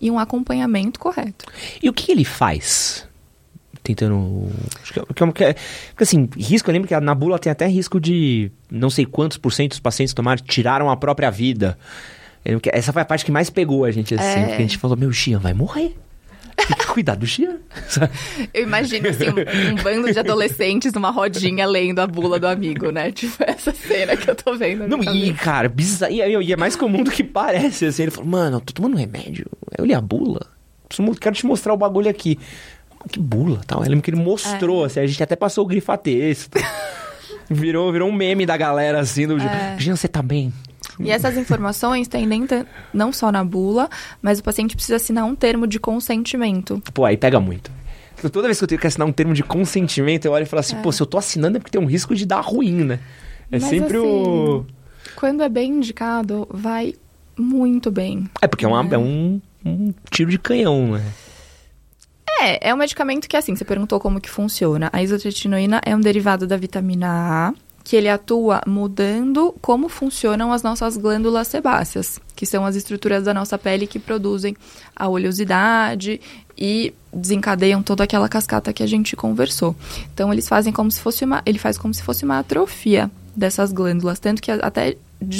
e um acompanhamento correto. E o que ele faz? Tentando. Porque, é, porque assim, risco, eu lembro que na bula tem até risco de não sei quantos por cento dos pacientes tomaram, tiraram a própria vida. Essa foi a parte que mais pegou a gente, assim. É... Porque a gente falou, meu, Xian vai morrer. Tem que cuidar do Gian. Eu imagino, assim, um, um, bando de adolescentes numa rodinha lendo a bula do amigo, né? Tipo, essa cena que eu tô vendo. Não, e, cara, bizarro. E, e, é mais comum do que parece, assim. Ele falou, mano, eu tô tomando remédio. Eu li a bula. Quero te mostrar o bagulho aqui. Que bula, tal. Eu lembro que ele mostrou, é. assim. A gente até passou o grifa texto. virou, virou um meme da galera, assim, do... É. Jean, você tá bem? E essas informações tendem não só na bula, mas o paciente precisa assinar um termo de consentimento. Pô, aí pega muito. Toda vez que eu tenho que assinar um termo de consentimento, eu olho e falo assim, é. pô, se eu tô assinando é porque tem um risco de dar ruim, né? É mas, sempre assim, o. Quando é bem indicado, vai muito bem. É porque é, uma, é. é um, um tiro de canhão, né? É, é um medicamento que, assim, você perguntou como que funciona. A isotretinoína é um derivado da vitamina A, que ele atua mudando como funcionam as nossas glândulas sebáceas, que são as estruturas da nossa pele que produzem a oleosidade e desencadeiam toda aquela cascata que a gente conversou. Então eles fazem como se fosse uma, ele faz como se fosse uma atrofia dessas glândulas, tanto que até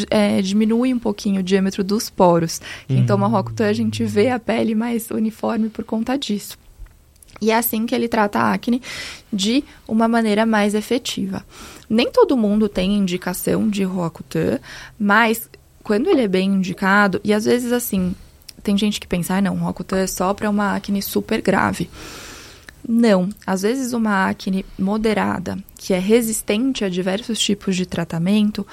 é, diminui um pouquinho o diâmetro dos poros. Quem uhum. toma Rocutan, a gente vê a pele mais uniforme por conta disso. E é assim que ele trata a acne de uma maneira mais efetiva. Nem todo mundo tem indicação de Roacutan, mas quando ele é bem indicado, e às vezes assim, tem gente que pensa, ah, não, Roacutan é só para uma acne super grave. Não. Às vezes, uma acne moderada, que é resistente a diversos tipos de tratamento,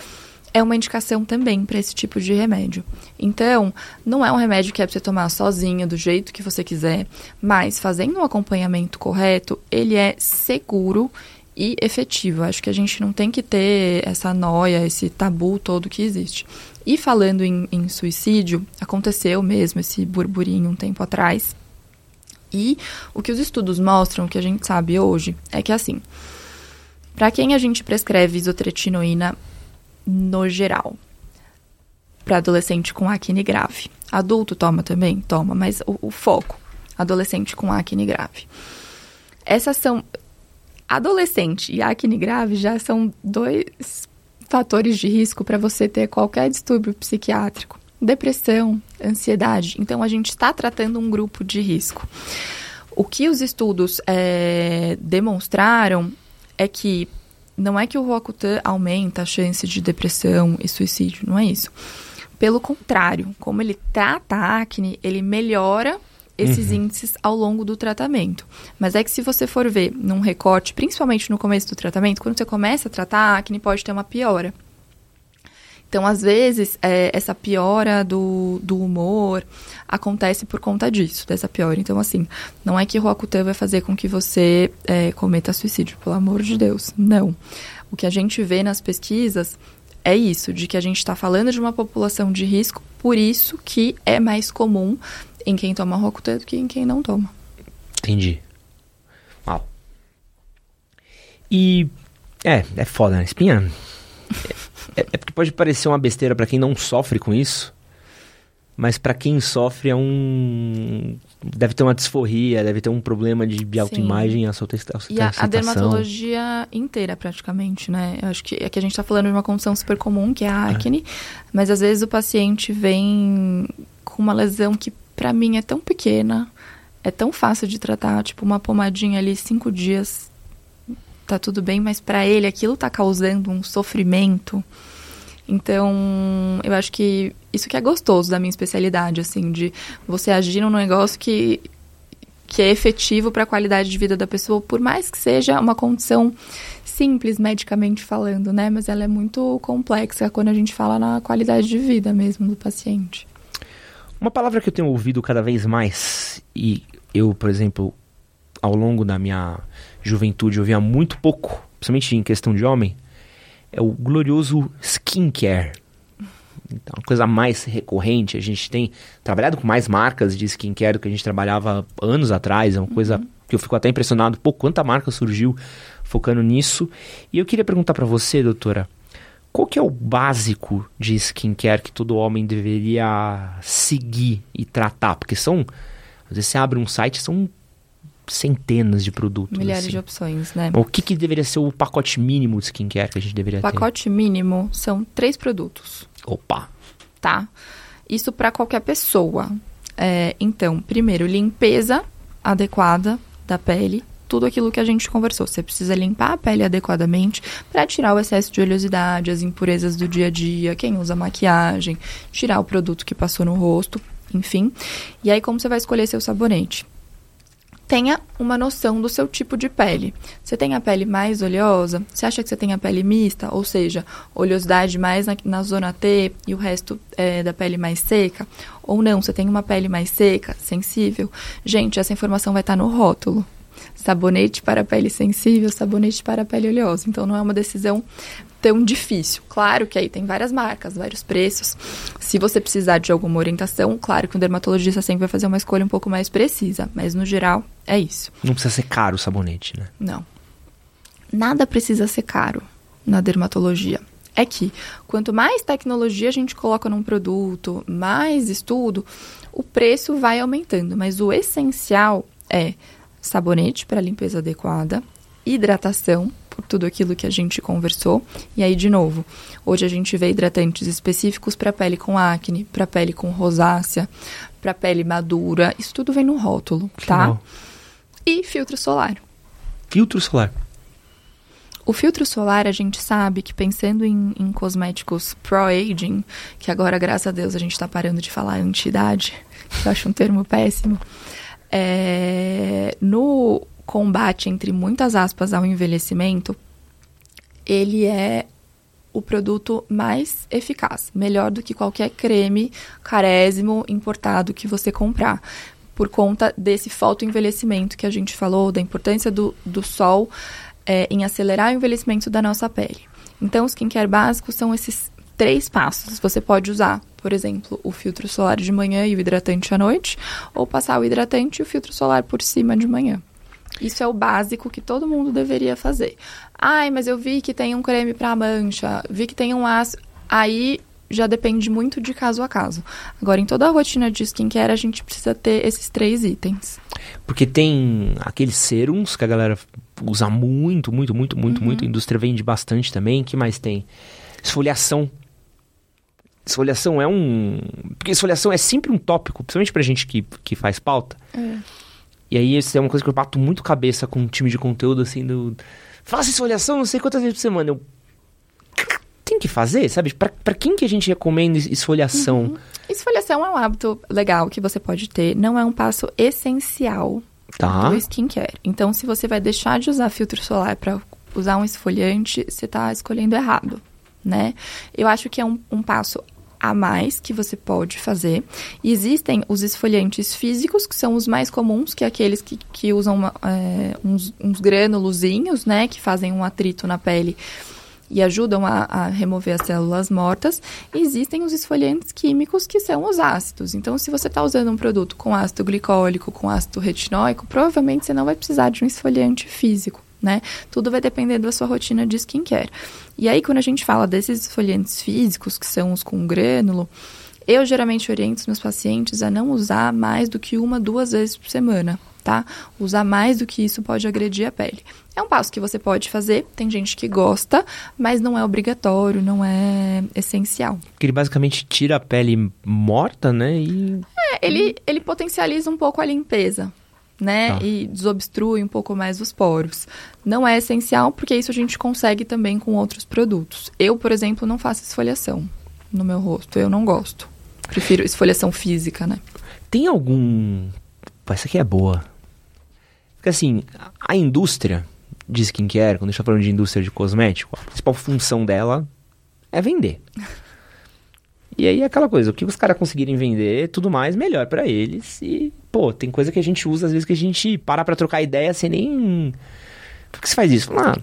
é uma indicação também para esse tipo de remédio. Então, não é um remédio que é para você tomar sozinho, do jeito que você quiser, mas fazendo um acompanhamento correto, ele é seguro e efetivo. Acho que a gente não tem que ter essa noia, esse tabu todo que existe. E falando em, em suicídio, aconteceu mesmo esse burburinho um tempo atrás. E o que os estudos mostram, o que a gente sabe hoje, é que assim, para quem a gente prescreve isotretinoína no geral. Para adolescente com acne grave. Adulto toma também? Toma, mas o, o foco, adolescente com acne grave. Essas são. Adolescente e acne grave já são dois fatores de risco para você ter qualquer distúrbio psiquiátrico, depressão, ansiedade. Então, a gente está tratando um grupo de risco. O que os estudos é, demonstraram é que não é que o Roacutan aumenta a chance de depressão e suicídio, não é isso. Pelo contrário, como ele trata a acne, ele melhora esses uhum. índices ao longo do tratamento. Mas é que se você for ver num recorte, principalmente no começo do tratamento, quando você começa a tratar a acne, pode ter uma piora. Então, às vezes, é, essa piora do, do humor acontece por conta disso, dessa piora. Então, assim, não é que Roacutan vai fazer com que você é, cometa suicídio, pelo amor de Deus. Não. O que a gente vê nas pesquisas é isso, de que a gente está falando de uma população de risco, por isso que é mais comum em quem toma Roacutan do que em quem não toma. Entendi. Uau. E é, é foda, né? Espinha é, é, porque pode parecer uma besteira para quem não sofre com isso, mas para quem sofre é um deve ter uma disforria, deve ter um problema de, autoimagem, a sua E a, a, dermatologia inteira praticamente, né? Eu acho que aqui a gente está falando de uma condição super comum que é a é. acne, mas às vezes o paciente vem com uma lesão que para mim é tão pequena, é tão fácil de tratar, tipo uma pomadinha ali cinco dias tá tudo bem, mas para ele aquilo tá causando um sofrimento. Então, eu acho que isso que é gostoso da minha especialidade, assim, de você agir num negócio que, que é efetivo para a qualidade de vida da pessoa, por mais que seja uma condição simples medicamente falando, né? Mas ela é muito complexa quando a gente fala na qualidade de vida mesmo do paciente. Uma palavra que eu tenho ouvido cada vez mais, e eu, por exemplo, ao longo da minha juventude eu via muito pouco, principalmente em questão de homem, é o glorioso skincare. Então, uma coisa mais recorrente, a gente tem trabalhado com mais marcas de skincare do que a gente trabalhava anos atrás, é uma uhum. coisa que eu fico até impressionado, pô, quanta marca surgiu focando nisso. E eu queria perguntar para você, doutora, qual que é o básico de skincare que todo homem deveria seguir e tratar? Porque são, às vezes você abre um site, são centenas de produtos. Milhares assim. de opções, né? O que, que deveria ser o pacote mínimo de skincare que a gente deveria pacote ter? Pacote mínimo são três produtos. Opa! Tá? Isso para qualquer pessoa. É, então, primeiro, limpeza adequada da pele. Tudo aquilo que a gente conversou. Você precisa limpar a pele adequadamente para tirar o excesso de oleosidade, as impurezas do dia a dia, quem usa maquiagem, tirar o produto que passou no rosto, enfim. E aí, como você vai escolher seu sabonete? tenha uma noção do seu tipo de pele. Você tem a pele mais oleosa? Você acha que você tem a pele mista? Ou seja, oleosidade mais na, na zona T e o resto é, da pele mais seca? Ou não, você tem uma pele mais seca, sensível? Gente, essa informação vai estar no rótulo. Sabonete para pele sensível, sabonete para pele oleosa. Então não é uma decisão tão difícil. Claro que aí tem várias marcas, vários preços. Se você precisar de alguma orientação, claro que o dermatologista sempre vai fazer uma escolha um pouco mais precisa, mas no geral é isso. Não precisa ser caro o sabonete, né? Não. Nada precisa ser caro na dermatologia. É que quanto mais tecnologia a gente coloca num produto, mais estudo, o preço vai aumentando. Mas o essencial é sabonete para limpeza adequada, hidratação por tudo aquilo que a gente conversou. E aí, de novo, hoje a gente vê hidratantes específicos para pele com acne, para pele com rosácea, para pele madura. Isso tudo vem no rótulo, tá? E filtro solar. Filtro solar. O filtro solar, a gente sabe que pensando em, em cosméticos pro-aging, que agora, graças a Deus, a gente está parando de falar anti-idade, que eu acho um termo péssimo, é, no combate, entre muitas aspas, ao envelhecimento, ele é o produto mais eficaz, melhor do que qualquer creme carésimo importado que você comprar, por conta desse fotoenvelhecimento que a gente falou, da importância do, do sol é, em acelerar o envelhecimento da nossa pele. Então, os skincare básicos são esses três passos. Você pode usar, por exemplo, o filtro solar de manhã e o hidratante à noite, ou passar o hidratante e o filtro solar por cima de manhã. Isso é o básico que todo mundo deveria fazer. Ai, mas eu vi que tem um creme para mancha, vi que tem um ácido. Aí já depende muito de caso a caso. Agora, em toda a rotina de skincare, a gente precisa ter esses três itens. Porque tem aqueles serums que a galera usa muito, muito, muito, muito, Uhum. muito. A indústria vende bastante também. que mais tem? Esfoliação. Esfoliação é um. Porque esfoliação é sempre um tópico, principalmente pra gente que, que faz pauta. É. E aí, isso é uma coisa que eu bato muito cabeça com um time de conteúdo, assim, do. Faça esfoliação não sei quantas vezes por semana. Eu. Tem que fazer, sabe? Pra, pra quem que a gente recomenda es- esfoliação? Esfoliação é um hábito legal que você pode ter, não é um passo essencial Tá. do skincare. Então, se você vai deixar de usar filtro solar para usar um esfoliante, você está escolhendo errado, né? Eu acho que é um, um passo a mais que você pode fazer. Existem os esfoliantes físicos, que são os mais comuns, que é aqueles que, que usam uma, é, uns, uns granulozinhos, né? Que fazem um atrito na pele e ajudam a, a remover as células mortas. Existem os esfoliantes químicos, que são os ácidos. Então, se você está usando um produto com ácido glicólico, com ácido retinóico, provavelmente você não vai precisar de um esfoliante físico. Né? Tudo vai depender da sua rotina de skincare. E aí, quando a gente fala desses esfoliantes físicos, que são os com grânulo, eu geralmente oriento os meus pacientes a não usar mais do que uma, duas vezes por semana, tá? Usar mais do que isso pode agredir a pele. É um passo que você pode fazer, tem gente que gosta, mas não é obrigatório, não é essencial. Porque ele basicamente tira a pele morta, né? E. É, ele, ele potencializa um pouco a limpeza, né? Tá. E desobstrui um pouco mais os poros. Não é essencial, porque isso a gente consegue também com outros produtos. Eu, por exemplo, não faço esfoliação no meu rosto, eu não gosto. Prefiro esfoliação física, né? Tem algum. Pô, essa aqui é boa. Porque assim, a indústria de skincare, quando a gente tá falando de indústria de cosmético, a principal função dela é vender. E aí é aquela coisa, o que os caras conseguirem vender, tudo mais, melhor pra eles. E, pô, tem coisa que a gente usa, às vezes, que a gente para pra trocar ideia sem nem. Por que você faz isso? Ah,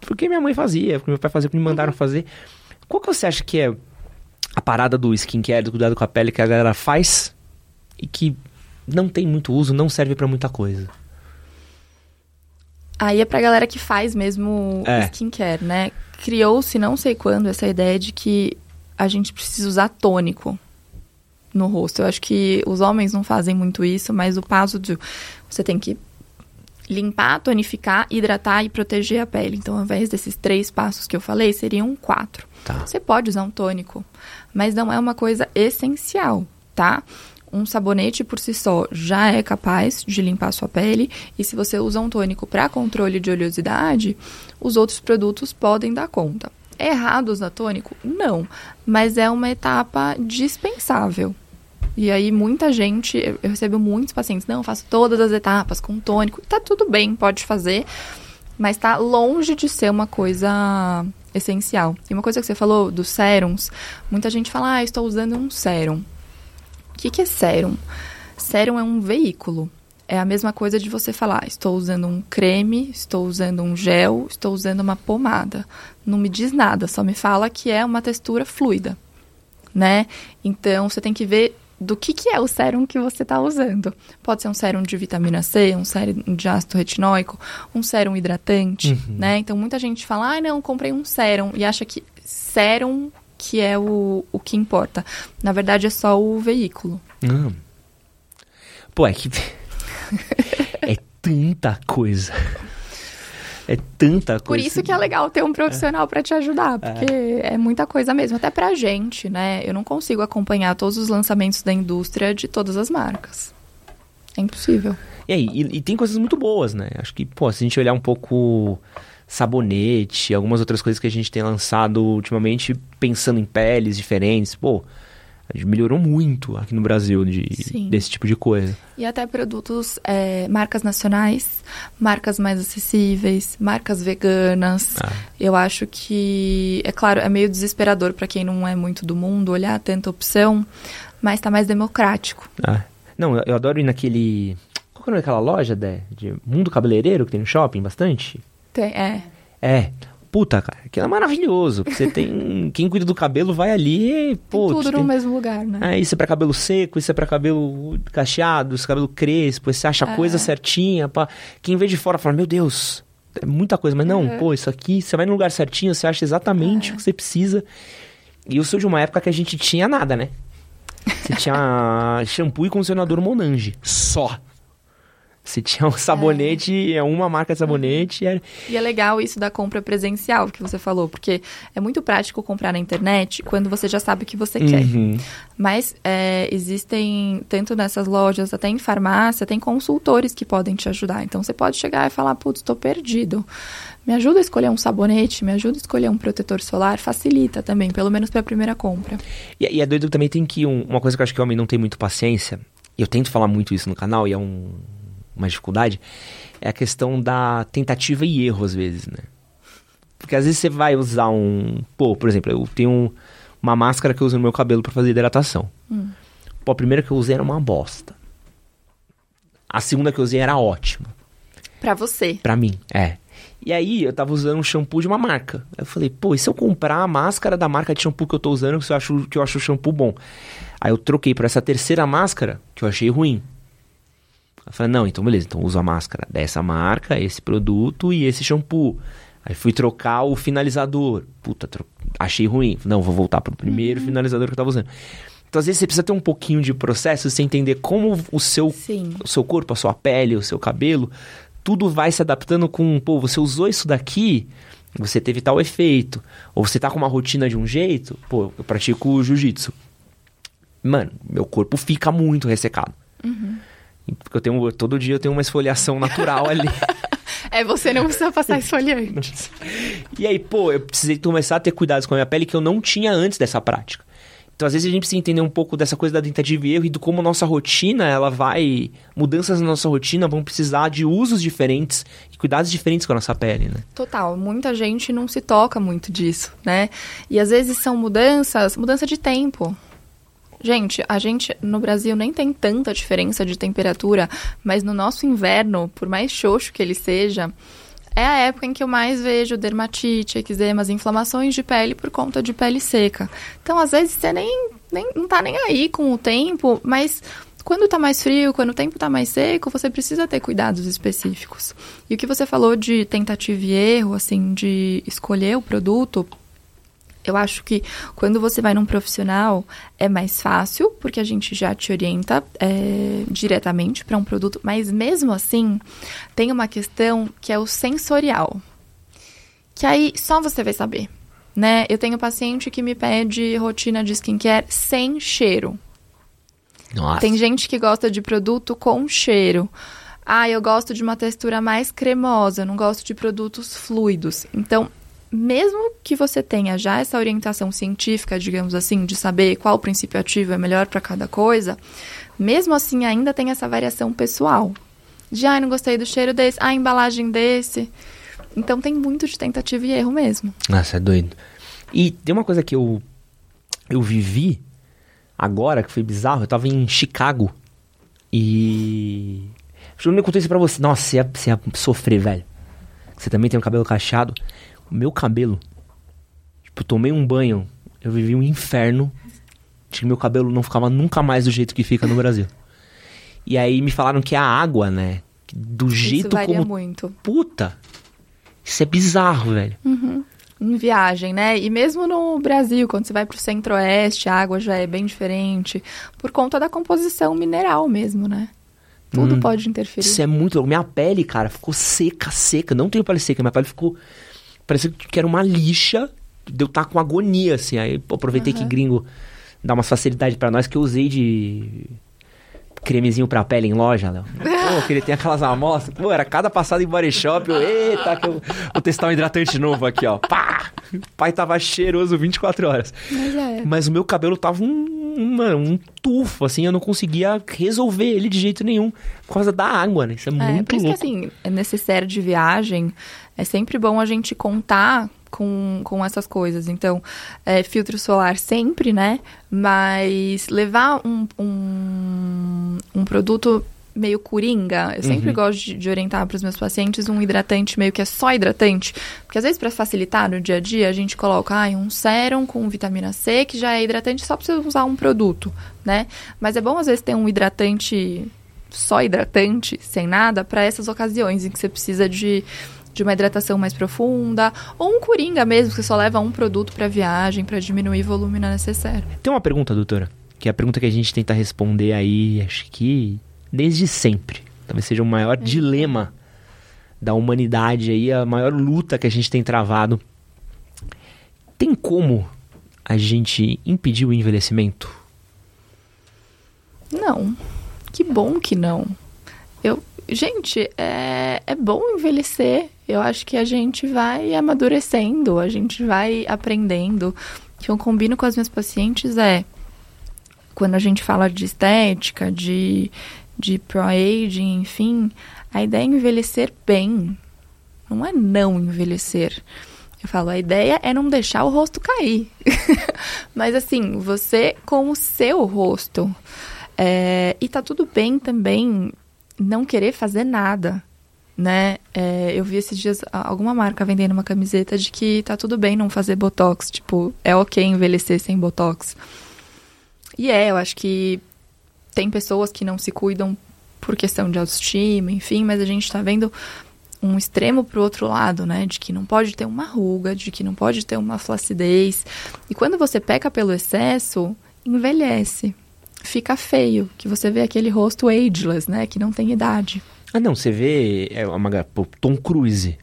porque minha mãe fazia, porque meu pai fazia, porque me mandaram fazer. Qual que você acha que é a parada do skincare, do cuidado com a pele que a galera faz e que não tem muito uso, não serve pra muita coisa? Aí é pra galera que faz mesmo É. skincare, né? Criou-se não sei quando essa ideia de que a gente precisa usar tônico no rosto. Eu acho que os homens não fazem muito isso, mas o passo de você tem que limpar, tonificar, hidratar e proteger a pele. Então, ao invés desses três passos que eu falei, seriam quatro. Tá. Você pode usar um tônico, mas não é uma coisa essencial, tá? Um sabonete por si só já é capaz de limpar a sua pele, e se você usa um tônico para controle de oleosidade, os outros produtos podem dar conta. É errado usar tônico? Não, mas é uma etapa dispensável. E aí muita gente, eu recebo muitos pacientes, não, eu faço todas as etapas com tônico. Tá tudo bem, pode fazer, mas tá longe de ser uma coisa essencial. E uma coisa que você falou dos sérums, muita gente fala, ah, estou usando um sérum. O que, que é sérum? Sérum é um veículo. É a mesma coisa de você falar, estou usando um creme, estou usando um gel, estou usando uma pomada. Não me diz nada, só me fala que é uma textura fluida, né? Então, você tem que ver do que, que é o sérum que você está usando. Pode ser um sérum de vitamina C, um sérum de ácido retinóico, um sérum hidratante, Uhum. né? Então, muita gente fala, ah, não, comprei um sérum, e acha que sérum que é o, o que importa. Na verdade, é só o veículo. Hum. Pô, é que. é tanta coisa. É tanta coisa. Por isso que é legal ter um profissional para te ajudar, porque é. muita coisa mesmo, até pra gente, né? Eu não consigo acompanhar todos os lançamentos da indústria de todas as marcas. É impossível. E aí, e, e tem coisas muito boas, né? Acho que, pô, se a gente olhar um pouco sabonete, algumas outras coisas que a gente tem lançado ultimamente, pensando em peles diferentes, pô, A gente melhorou muito aqui no Brasil de, Sim. desse tipo de coisa. E até produtos, é, marcas nacionais, marcas mais acessíveis, marcas veganas. Ah. Eu acho que, é claro, é meio desesperador para quem não é muito do mundo olhar tanta opção, mas tá mais democrático. Ah. Não, eu, eu adoro ir naquele. Qual que é o nome daquela loja, Dé? De Mundo Cabeleireiro que tem no shopping bastante? Tem, é. É. Puta, cara, aquilo é maravilhoso. Você tem. Quem cuida do cabelo vai ali e. Pô, Tem tudo tu no tem- mesmo lugar, né? Ah, isso é pra cabelo seco, isso é pra cabelo cacheado, isso é cabelo crespo, você acha a É. coisa certinha. Pá. Quem vê de fora fala, meu Deus, é muita coisa. Mas não, Uhum. pô, isso aqui, você vai no lugar certinho, você acha exatamente É. o que você precisa. E eu sou de uma época que a gente tinha nada, né? Você tinha shampoo e condicionador Monange, só. Você tinha um sabonete, é uma marca de sabonete, era... E é legal isso da compra presencial que você falou, porque é muito prático comprar na internet quando você já sabe o que você quer. Uhum. Mas é, existem, tanto nessas lojas, até em farmácia, tem consultores que podem te ajudar. Então você pode chegar e falar, putz, estou perdido. Me ajuda a escolher um sabonete, me ajuda a escolher um protetor solar, facilita também, pelo menos para a primeira compra. E, e é doido também tem que um- uma coisa que eu acho que o homem não tem muito paciência, e eu tento falar muito isso no canal, e é um- uma dificuldade, é a questão da tentativa e erro, às vezes, né? Porque às vezes você vai usar um. Pô, por exemplo, eu tenho um- uma máscara que eu uso no meu cabelo pra fazer hidratação. Hum. Pô, a primeira que eu usei era uma bosta. A segunda que eu usei era ótima. Para você. Pra mim, é. E aí, eu tava usando um shampoo de uma marca. Eu falei, pô, e se eu comprar a máscara da marca de shampoo que eu tô usando, que eu acho, que eu acho o shampoo bom? Aí eu troquei pra essa terceira máscara, que eu achei ruim. Eu falei, não, então beleza, então uso a máscara dessa marca, esse produto e esse shampoo. Aí fui trocar o finalizador. Puta, tro- achei ruim. Não, vou voltar pro primeiro finalizador que eu tava usando. Então, às vezes, você precisa ter um pouquinho de processo, você entender como o seu Sim. o seu corpo, a sua pele, o seu cabelo, tudo vai se adaptando com, pô, você usou isso daqui, você teve tal efeito. Ou você tá com uma rotina de um jeito, pô, eu pratico jiu-jitsu. Mano, meu corpo fica muito ressecado. Porque eu tenho, todo dia eu tenho uma esfoliação natural ali. É, você não precisa passar esfoliante. E aí, pô, eu precisei começar a ter cuidados com a minha pele que eu não tinha antes dessa prática. Então, às vezes, a gente precisa entender um pouco dessa coisa da tentativa e erro e do como a nossa rotina, ela vai... Mudanças na nossa rotina vão precisar de usos diferentes e cuidados diferentes com a nossa pele, né? Total, muita gente não se toca muito disso, né? E às vezes são mudanças, mudança de tempo. Gente, a gente no Brasil nem tem tanta diferença de temperatura, mas no nosso inverno, por mais xoxo que ele seja, é a época em que eu mais vejo dermatite, eczemas, inflamações de pele por conta de pele seca. Então, às vezes, você nem, nem não tá nem aí com o tempo, mas quando tá mais frio, quando o tempo tá mais seco, você precisa ter cuidados específicos. E o que você falou de tentativa e erro, assim, de escolher o produto, eu acho que quando você vai num profissional é mais fácil, porque a gente já te orienta é, diretamente para um produto, mas mesmo assim tem uma questão que é o sensorial, que aí só você vai saber, né? Eu tenho paciente que me pede rotina de skincare sem cheiro. Nossa. Tem gente que gosta de produto com cheiro. Ah, eu gosto de uma textura mais cremosa, não gosto de produtos fluidos. Então, mesmo que você tenha já essa orientação científica, digamos assim, de saber qual princípio ativo é melhor para cada coisa, mesmo assim ainda tem essa variação pessoal. De, ah, não gostei do cheiro desse, a embalagem desse. Então tem muito de tentativa e erro mesmo. Nossa, é doido. E tem uma coisa que eu, eu vivi agora, que foi bizarro. Eu tava em Chicago e... Eu não contei isso pra você. Nossa, você ia, você ia sofrer, velho. Você também tem um cabelo cacheado. Meu cabelo... Tipo, eu tomei um banho, eu vivi um inferno de que meu cabelo não ficava nunca mais do jeito que fica no Brasil. E aí me falaram que a água, né? Do jeito Isso varia como... muito. Puta! Isso é bizarro, velho. em viagem, né? E mesmo no Brasil, quando você vai para o centro-oeste, a água já é bem diferente, por conta da composição mineral mesmo, né? Tudo Hum, pode interferir. Isso é muito louco. Minha pele, cara, ficou seca, seca. Não tenho pele seca, minha pele ficou. Parecia que era uma lixa. Deu estar com agonia, assim. Aí pô, aproveitei que gringo dá umas facilidades pra nós que eu usei de cremezinho pra pele em loja, Léo. Pô, que ele tem aquelas amostras. Pô, era cada passada em body shop. Eu, eita, que eu vou testar um hidratante novo aqui, ó. Pá! O pai tava cheiroso 24 horas. Mas é. Mas o meu cabelo tava um um, um tufo, assim, eu não conseguia resolver ele de jeito nenhum por causa da água, né? Isso é, é muito por isso louco. que, assim, é necessário de viagem, é sempre bom a gente contar com, com essas coisas. Então, é, filtro solar sempre, né? Mas levar um, um, um produto meio coringa. Eu sempre uhum. gosto de, de orientar para os meus pacientes um hidratante meio que é só hidratante. Porque às vezes, para facilitar no dia a dia, a gente coloca ah, um sérum com vitamina C, que já é hidratante só para você usar um produto, né? Mas é bom às vezes ter um hidratante só hidratante, sem nada, para essas ocasiões em que você precisa de de uma hidratação mais profunda, ou um coringa mesmo, que só leva um produto para viagem, para diminuir o volume necessário. Tem uma pergunta, doutora, que é a pergunta que a gente tenta responder aí, acho que desde sempre. Talvez seja o maior uhum. dilema da humanidade aí, a maior luta que a gente tem travado. Tem como a gente impedir o envelhecimento? Não. Que bom que não. Eu, gente, é, é bom envelhecer. Eu acho que a gente vai amadurecendo, a gente vai aprendendo. O que eu combino com as minhas pacientes é quando a gente fala de estética, de de pro-aging, enfim, a ideia é envelhecer bem. Não é não envelhecer. Eu falo, a ideia é não deixar o rosto cair. Mas assim, você com o seu rosto. É, e tá tudo bem também não querer fazer nada. Né? É, eu vi esses dias alguma marca vendendo uma camiseta de que tá tudo bem não fazer botox. Tipo, é ok envelhecer sem botox. E é, eu acho que tem pessoas que não se cuidam por questão de autoestima, enfim, mas a gente está vendo um extremo para o outro lado, né? De que não pode ter uma ruga, de que não pode ter uma flacidez. E quando você peca pelo excesso, envelhece. Fica feio, que você vê aquele rosto ageless, né? Que não tem idade. Ah, não, você vê é uma, Tom Cruise.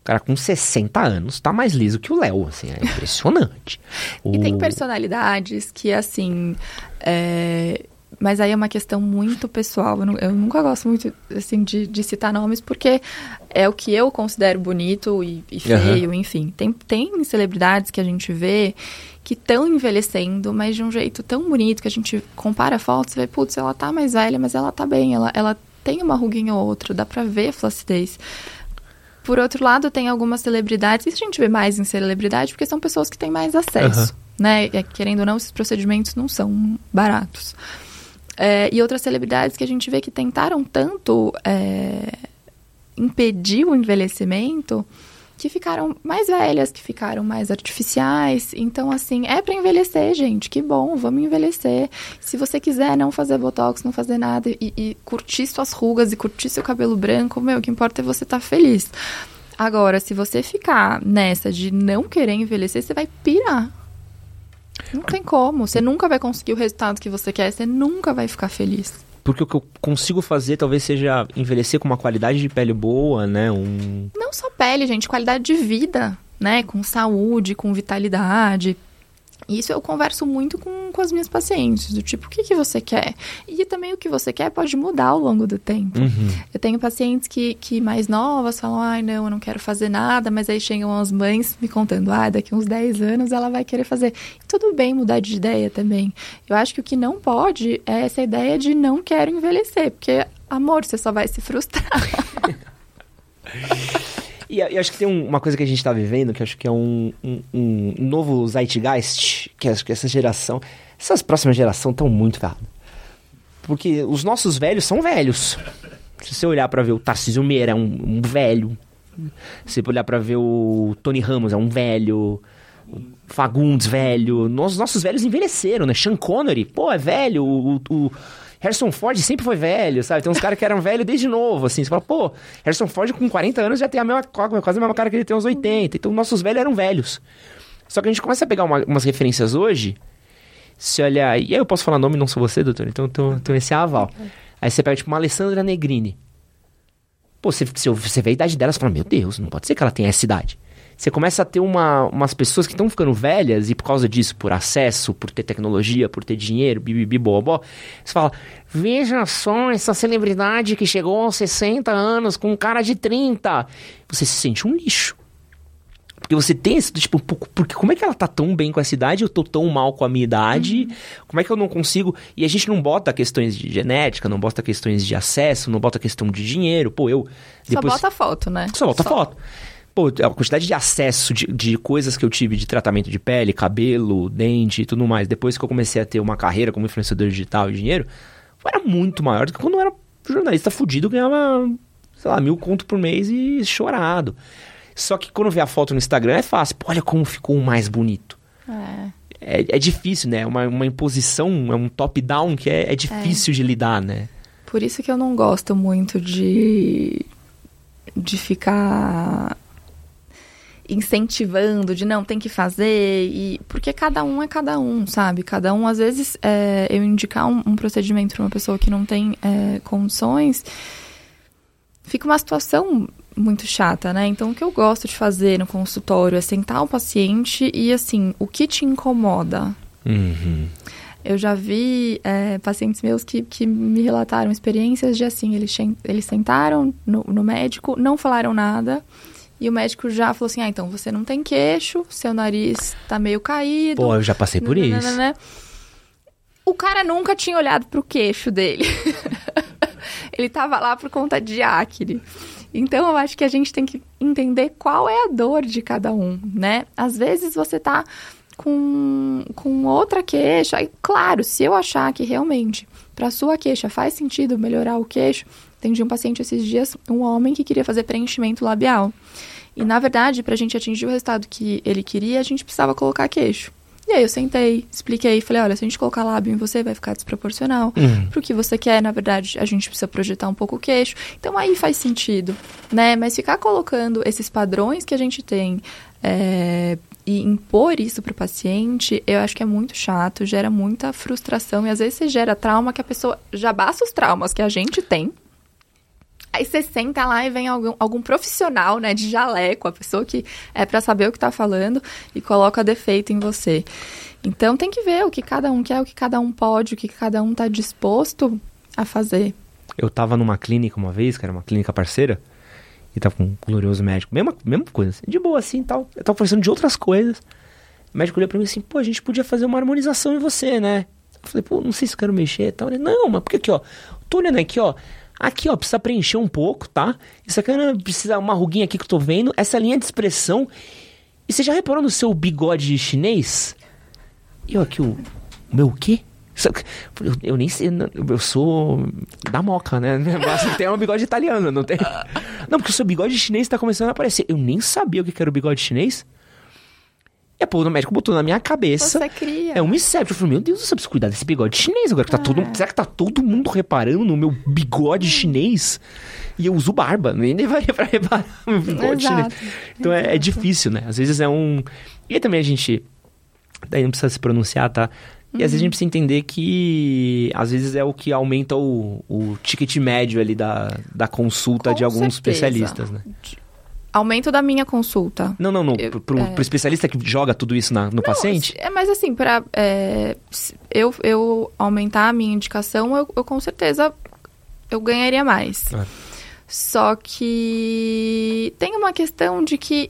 O cara com 60 anos tá mais liso que o Léo, assim, é impressionante. o... E tem personalidades que, assim, é, mas aí é uma questão muito pessoal. Eu, não, eu nunca gosto muito, assim, de, de, citar nomes, porque é o que eu considero bonito e, e feio, uhum. enfim. Tem, tem celebridades que a gente vê que estão envelhecendo, mas de um jeito tão bonito que a gente compara fotos e vê, putz, ela tá mais velha, mas ela tá bem, ela, ela tem uma ruguinha ou outra, dá pra ver a flacidez. Por outro lado, tem algumas celebridades, isso a gente vê mais em celebridade, porque são pessoas que têm mais acesso, uhum. né? E, querendo ou não, esses procedimentos não são baratos. É, e outras celebridades que a gente vê que tentaram tanto é, impedir o envelhecimento que ficaram mais velhas, que ficaram mais artificiais. Então, assim, é para envelhecer, gente. Que bom, vamos envelhecer. Se você quiser não fazer botox, não fazer nada e, e curtir suas rugas e curtir seu cabelo branco, meu, o que importa é você estar tá feliz. Agora, se você ficar nessa de não querer envelhecer, você vai pirar. Não tem como. Você nunca vai conseguir o resultado que você quer, você nunca vai ficar feliz. Porque o que eu consigo fazer talvez seja envelhecer com uma qualidade de pele boa, né? Um... Não só pele, gente, qualidade de vida, né? Com saúde, com vitalidade. Isso eu converso muito com, com as minhas pacientes, do tipo, o que, que você quer? E também o que você quer pode mudar ao longo do tempo. Uhum. Eu tenho pacientes que, que mais novas falam, ai, não, eu não quero fazer nada, mas aí chegam as mães me contando, ah, daqui uns 10 anos ela vai querer fazer. E tudo bem mudar de ideia também. Eu acho que o que não pode é essa ideia de não quero envelhecer, porque, amor, você só vai se frustrar. E eu acho que tem uma coisa que a gente está vivendo, que acho que é um, um, um novo zeitgeist, que acho que essa geração, essas próximas gerações estão muito ferradas. Porque os nossos velhos são velhos. Se você olhar para ver o Tarcísio Meira, é um, um velho. Se você olhar para ver o Tony Ramos, é um velho. Fagundes, velho. Os nossos velhos envelheceram, né? Sean Connery, pô, é velho. O, o, Harrison Ford sempre foi velho, sabe? Tem uns caras que eram velhos desde novo, assim. Você fala, pô, Harrison Ford com 40 anos já tem a mesma, quase a mesma cara que ele tem uns 80. Então, nossos velhos eram velhos. Só que a gente começa a pegar uma, umas referências hoje. Se olhar. E aí eu posso falar nome, não sou você, doutor? Então, então, então esse aval. Aí você pega, tipo, uma Alessandra Negrini. Pô, você, você vê a idade dela e fala, meu Deus, não pode ser que ela tenha essa idade você começa a ter uma, umas pessoas que estão ficando velhas e por causa disso, por acesso, por ter tecnologia, por ter dinheiro, bibibi, bobó, você fala, veja só essa celebridade que chegou aos 60 anos com um cara de 30. Você se sente um lixo. Porque você tem esse, tipo, porque como é que ela tá tão bem com essa idade, eu tô tão mal com a minha idade, uhum. como é que eu não consigo... E a gente não bota questões de genética, não bota questões de acesso, não bota questão de dinheiro, pô, eu... Depois... Só bota foto, né? Só bota Só. foto. Pô, a quantidade de acesso de, de coisas que eu tive de tratamento de pele, cabelo, dente e tudo mais, depois que eu comecei a ter uma carreira como influenciador digital e dinheiro, era muito maior do que quando eu era jornalista fudido, ganhava, sei lá, mil conto por mês e chorado. Só que quando vê a foto no Instagram é fácil. Pô, olha como ficou mais bonito. É. É, é difícil, né? Uma, uma imposição, é um top-down que é, é difícil é. de lidar, né? Por isso que eu não gosto muito de, de ficar incentivando de não tem que fazer e porque cada um é cada um sabe cada um às vezes é, eu indicar um, um procedimento para uma pessoa que não tem é, condições fica uma situação muito chata, né? Então, o que eu gosto de fazer no consultório é sentar o paciente e, assim, o que te incomoda? Uhum. Eu já vi é, pacientes meus que, que me relataram experiências de, assim, eles, eles sentaram no, no médico, não falaram nada, e o médico já falou assim: ah, então você não tem queixo, seu nariz tá meio caído. Pô, eu já passei por isso. O cara nunca tinha olhado pro queixo dele. Ele tava lá por conta de acne. Então eu acho que a gente tem que entender qual é a dor de cada um, né? Às vezes você tá com, com outra queixa. E, claro, se eu achar que realmente para sua queixa faz sentido melhorar o queixo, atendi um paciente esses dias, um homem que queria fazer preenchimento labial. E na verdade, para a gente atingir o resultado que ele queria, a gente precisava colocar queixo. E aí eu sentei, expliquei, falei, olha, se a gente colocar lábio em você, vai ficar desproporcional. Uhum. Pro que você quer, na verdade, a gente precisa projetar um pouco o queixo. Então aí faz sentido, né? Mas ficar colocando esses padrões que a gente tem é, e impor isso pro paciente, eu acho que é muito chato, gera muita frustração e às vezes você gera trauma que a pessoa já basta os traumas que a gente tem Aí você senta lá e vem algum, algum profissional, né, de jaleco, a pessoa que é para saber o que tá falando e coloca defeito em você. Então tem que ver o que cada um quer, o que cada um pode, o que cada um tá disposto a fazer. Eu tava numa clínica uma vez, que era uma clínica parceira, e tava com um glorioso médico, mesma, mesma coisa, assim, de boa assim tal. Eu tava conversando de outras coisas. O médico olhou pra mim assim, pô, a gente podia fazer uma harmonização em você, né? Eu falei, pô, não sei se eu quero mexer e tal. Ele, não, mas porque aqui, ó, tô olhando aqui, ó, Aqui, ó, precisa preencher um pouco, tá? Isso aqui precisa uma ruguinha aqui que eu tô vendo. Essa linha de expressão. E você já reparou no seu bigode chinês? E eu aqui, o meu quê? Eu, eu, nem sei, eu sou da moca, né? Mas tem um bigode italiano, não tem? Não, porque o seu bigode chinês tá começando a aparecer. Eu nem sabia o que era o bigode chinês. E a porra do médico botou na minha cabeça. Você cria. É um inception. Eu falei, meu Deus, eu preciso cuidar desse bigode chinês agora. Que tá é. todo, será que tá todo mundo reparando no meu bigode hum. chinês? E eu uso barba, nem deveria pra reparar meu bigode Exato. chinês. Então é, é, difícil, né? Às vezes é um. E também a gente. Daí não precisa se pronunciar, tá? E uhum. às vezes a gente precisa entender que às vezes é o que aumenta o, o ticket médio ali da, da consulta Com de alguns certeza. especialistas, né? Aumento da minha consulta. Não, não, não. Eu, pro, é... pro especialista que joga tudo isso na, no não, paciente? É, mas assim, para é, eu, eu aumentar a minha indicação, eu, eu com certeza eu ganharia mais. Ah. Só que tem uma questão de que.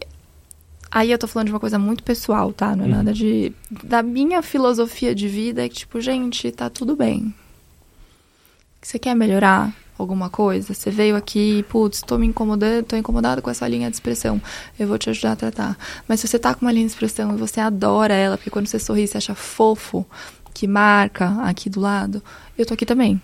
Aí eu tô falando de uma coisa muito pessoal, tá? Não é uhum. nada de. Da minha filosofia de vida é que, tipo, gente, tá tudo bem. Você quer melhorar? Alguma coisa, você veio aqui, putz, tô me incomodando, tô incomodado com essa linha de expressão, eu vou te ajudar a tratar. Mas se você tá com uma linha de expressão e você adora ela, porque quando você sorri você acha fofo, que marca aqui do lado, eu tô aqui também.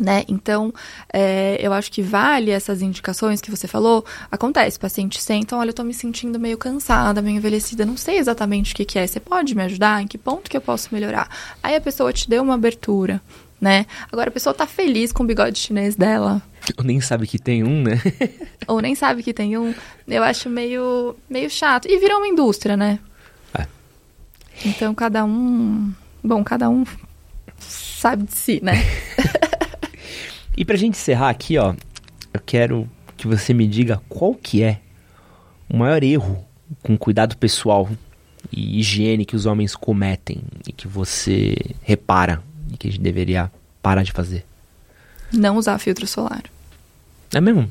Né? Então, é, eu acho que vale essas indicações que você falou. Acontece, paciente senta, olha, eu tô me sentindo meio cansada, meio envelhecida, não sei exatamente o que, que é. Você pode me ajudar? Em que ponto que eu posso melhorar? Aí a pessoa te deu uma abertura, né? Agora a pessoa tá feliz com o bigode chinês dela. Ou nem sabe que tem um, né? Ou nem sabe que tem um. Eu acho meio, meio chato. E virou uma indústria, né? É. Então cada um. Bom, cada um sabe de si, né? e pra gente encerrar aqui, ó, eu quero que você me diga qual que é o maior erro com cuidado pessoal e higiene que os homens cometem e que você repara e que a gente deveria parar de fazer? Não usar filtro solar. É mesmo?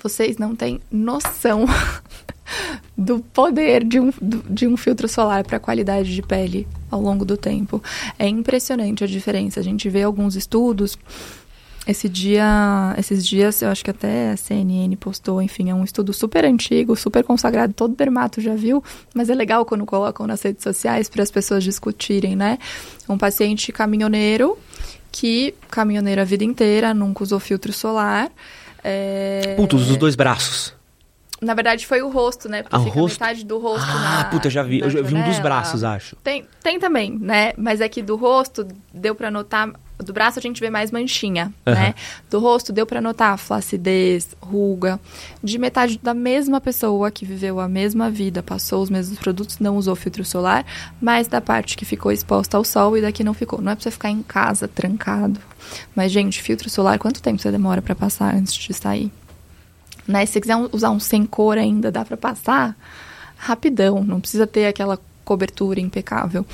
Vocês não têm noção do poder de um, de um filtro solar para a qualidade de pele ao longo do tempo. É impressionante a diferença. A gente vê alguns estudos. Esse dia, esses dias, eu acho que até a CNN postou, enfim, é um estudo super antigo, super consagrado, todo dermato já viu, mas é legal quando colocam nas redes sociais para as pessoas discutirem, né? Um paciente caminhoneiro que caminhoneiro a vida inteira, nunca usou filtro solar. É... Putos, os dois braços. Na verdade, foi o rosto, né? Porque ah, fica rosto? metade do rosto Ah, na, puta, eu já vi. Eu já vi um dos braços, acho. Tem, tem também, né? Mas é que do rosto deu para notar... Do braço a gente vê mais manchinha, uhum. né? Do rosto deu para notar flacidez, ruga. De metade da mesma pessoa que viveu a mesma vida, passou os mesmos produtos, não usou filtro solar, mas da parte que ficou exposta ao sol e daqui não ficou. Não é pra você ficar em casa, trancado. Mas, gente, filtro solar, quanto tempo você demora para passar antes de sair? Né? Se você quiser usar um sem cor ainda, dá para passar rapidão, não precisa ter aquela cobertura impecável.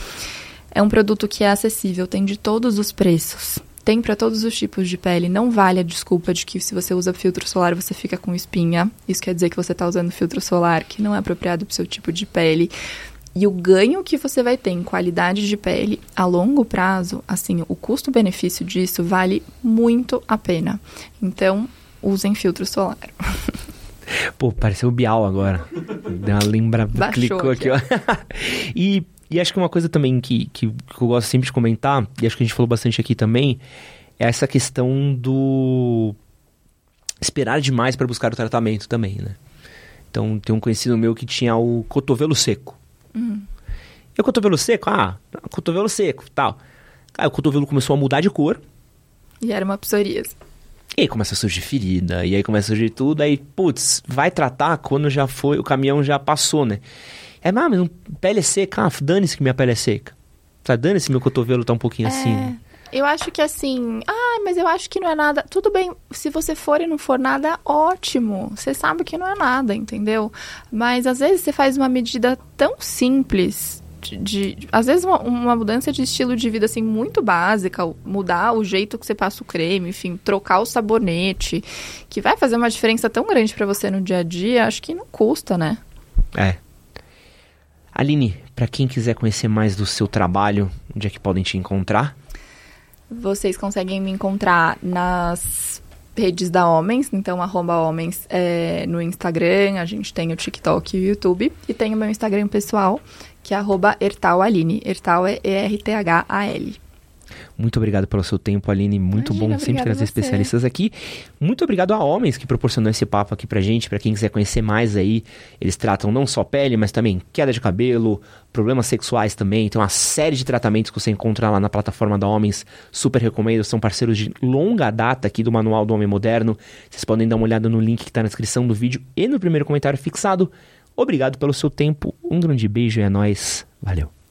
É um produto que é acessível, tem de todos os preços. Tem para todos os tipos de pele. Não vale a desculpa de que se você usa filtro solar você fica com espinha. Isso quer dizer que você está usando filtro solar que não é apropriado para o seu tipo de pele. E o ganho que você vai ter em qualidade de pele a longo prazo, assim, o custo-benefício disso vale muito a pena. Então, usem filtro solar. Pô, pareceu o Bial agora. Deu uma lembra... Baixou clicou aqui, ó. e, e acho que uma coisa também que, que, que eu gosto sempre de comentar, e acho que a gente falou bastante aqui também, é essa questão do esperar demais para buscar o tratamento também, né? Então, tem um conhecido meu que tinha o cotovelo seco. Uhum. E o cotovelo seco? Ah, cotovelo seco, tal. Aí o cotovelo começou a mudar de cor. E era uma psoríase. E aí começa a surgir ferida, e aí começa a surgir tudo, aí, putz, vai tratar quando já foi, o caminhão já passou, né? É, ah, mas pele é seca, ah, dane-se que minha pele é seca. Tá, dane-se meu cotovelo tá um pouquinho é, assim, né? Eu acho que assim, ah, mas eu acho que não é nada. Tudo bem, se você for e não for nada, ótimo. Você sabe que não é nada, entendeu? Mas às vezes você faz uma medida tão simples de, de, às vezes uma, uma, mudança de estilo de vida assim muito básica, mudar o jeito que você passa o creme, enfim, trocar o sabonete, que vai fazer uma diferença tão grande para você no dia a dia, acho que não custa, né? É. Aline, para quem quiser conhecer mais do seu trabalho, onde é que podem te encontrar? Vocês conseguem me encontrar nas redes da Homens, então arroba Homens é, no Instagram, a gente tem o TikTok e o YouTube, e tem o meu Instagram pessoal, que é arroba Ertalaline. Ertal é E-R-T-H-A-L. Muito obrigado pelo seu tempo, Aline. Muito Imagina, bom sempre trazer especialistas aqui. Muito obrigado a Homens que proporcionou esse papo aqui pra gente. Para quem quiser conhecer mais aí, eles tratam não só pele, mas também queda de cabelo, problemas sexuais também. Tem uma série de tratamentos que você encontra lá na plataforma da Homens. Super recomendo. São parceiros de longa data aqui do Manual do Homem Moderno. Vocês podem dar uma olhada no link que está na descrição do vídeo e no primeiro comentário fixado. Obrigado pelo seu tempo. Um grande beijo e é nóis. Valeu.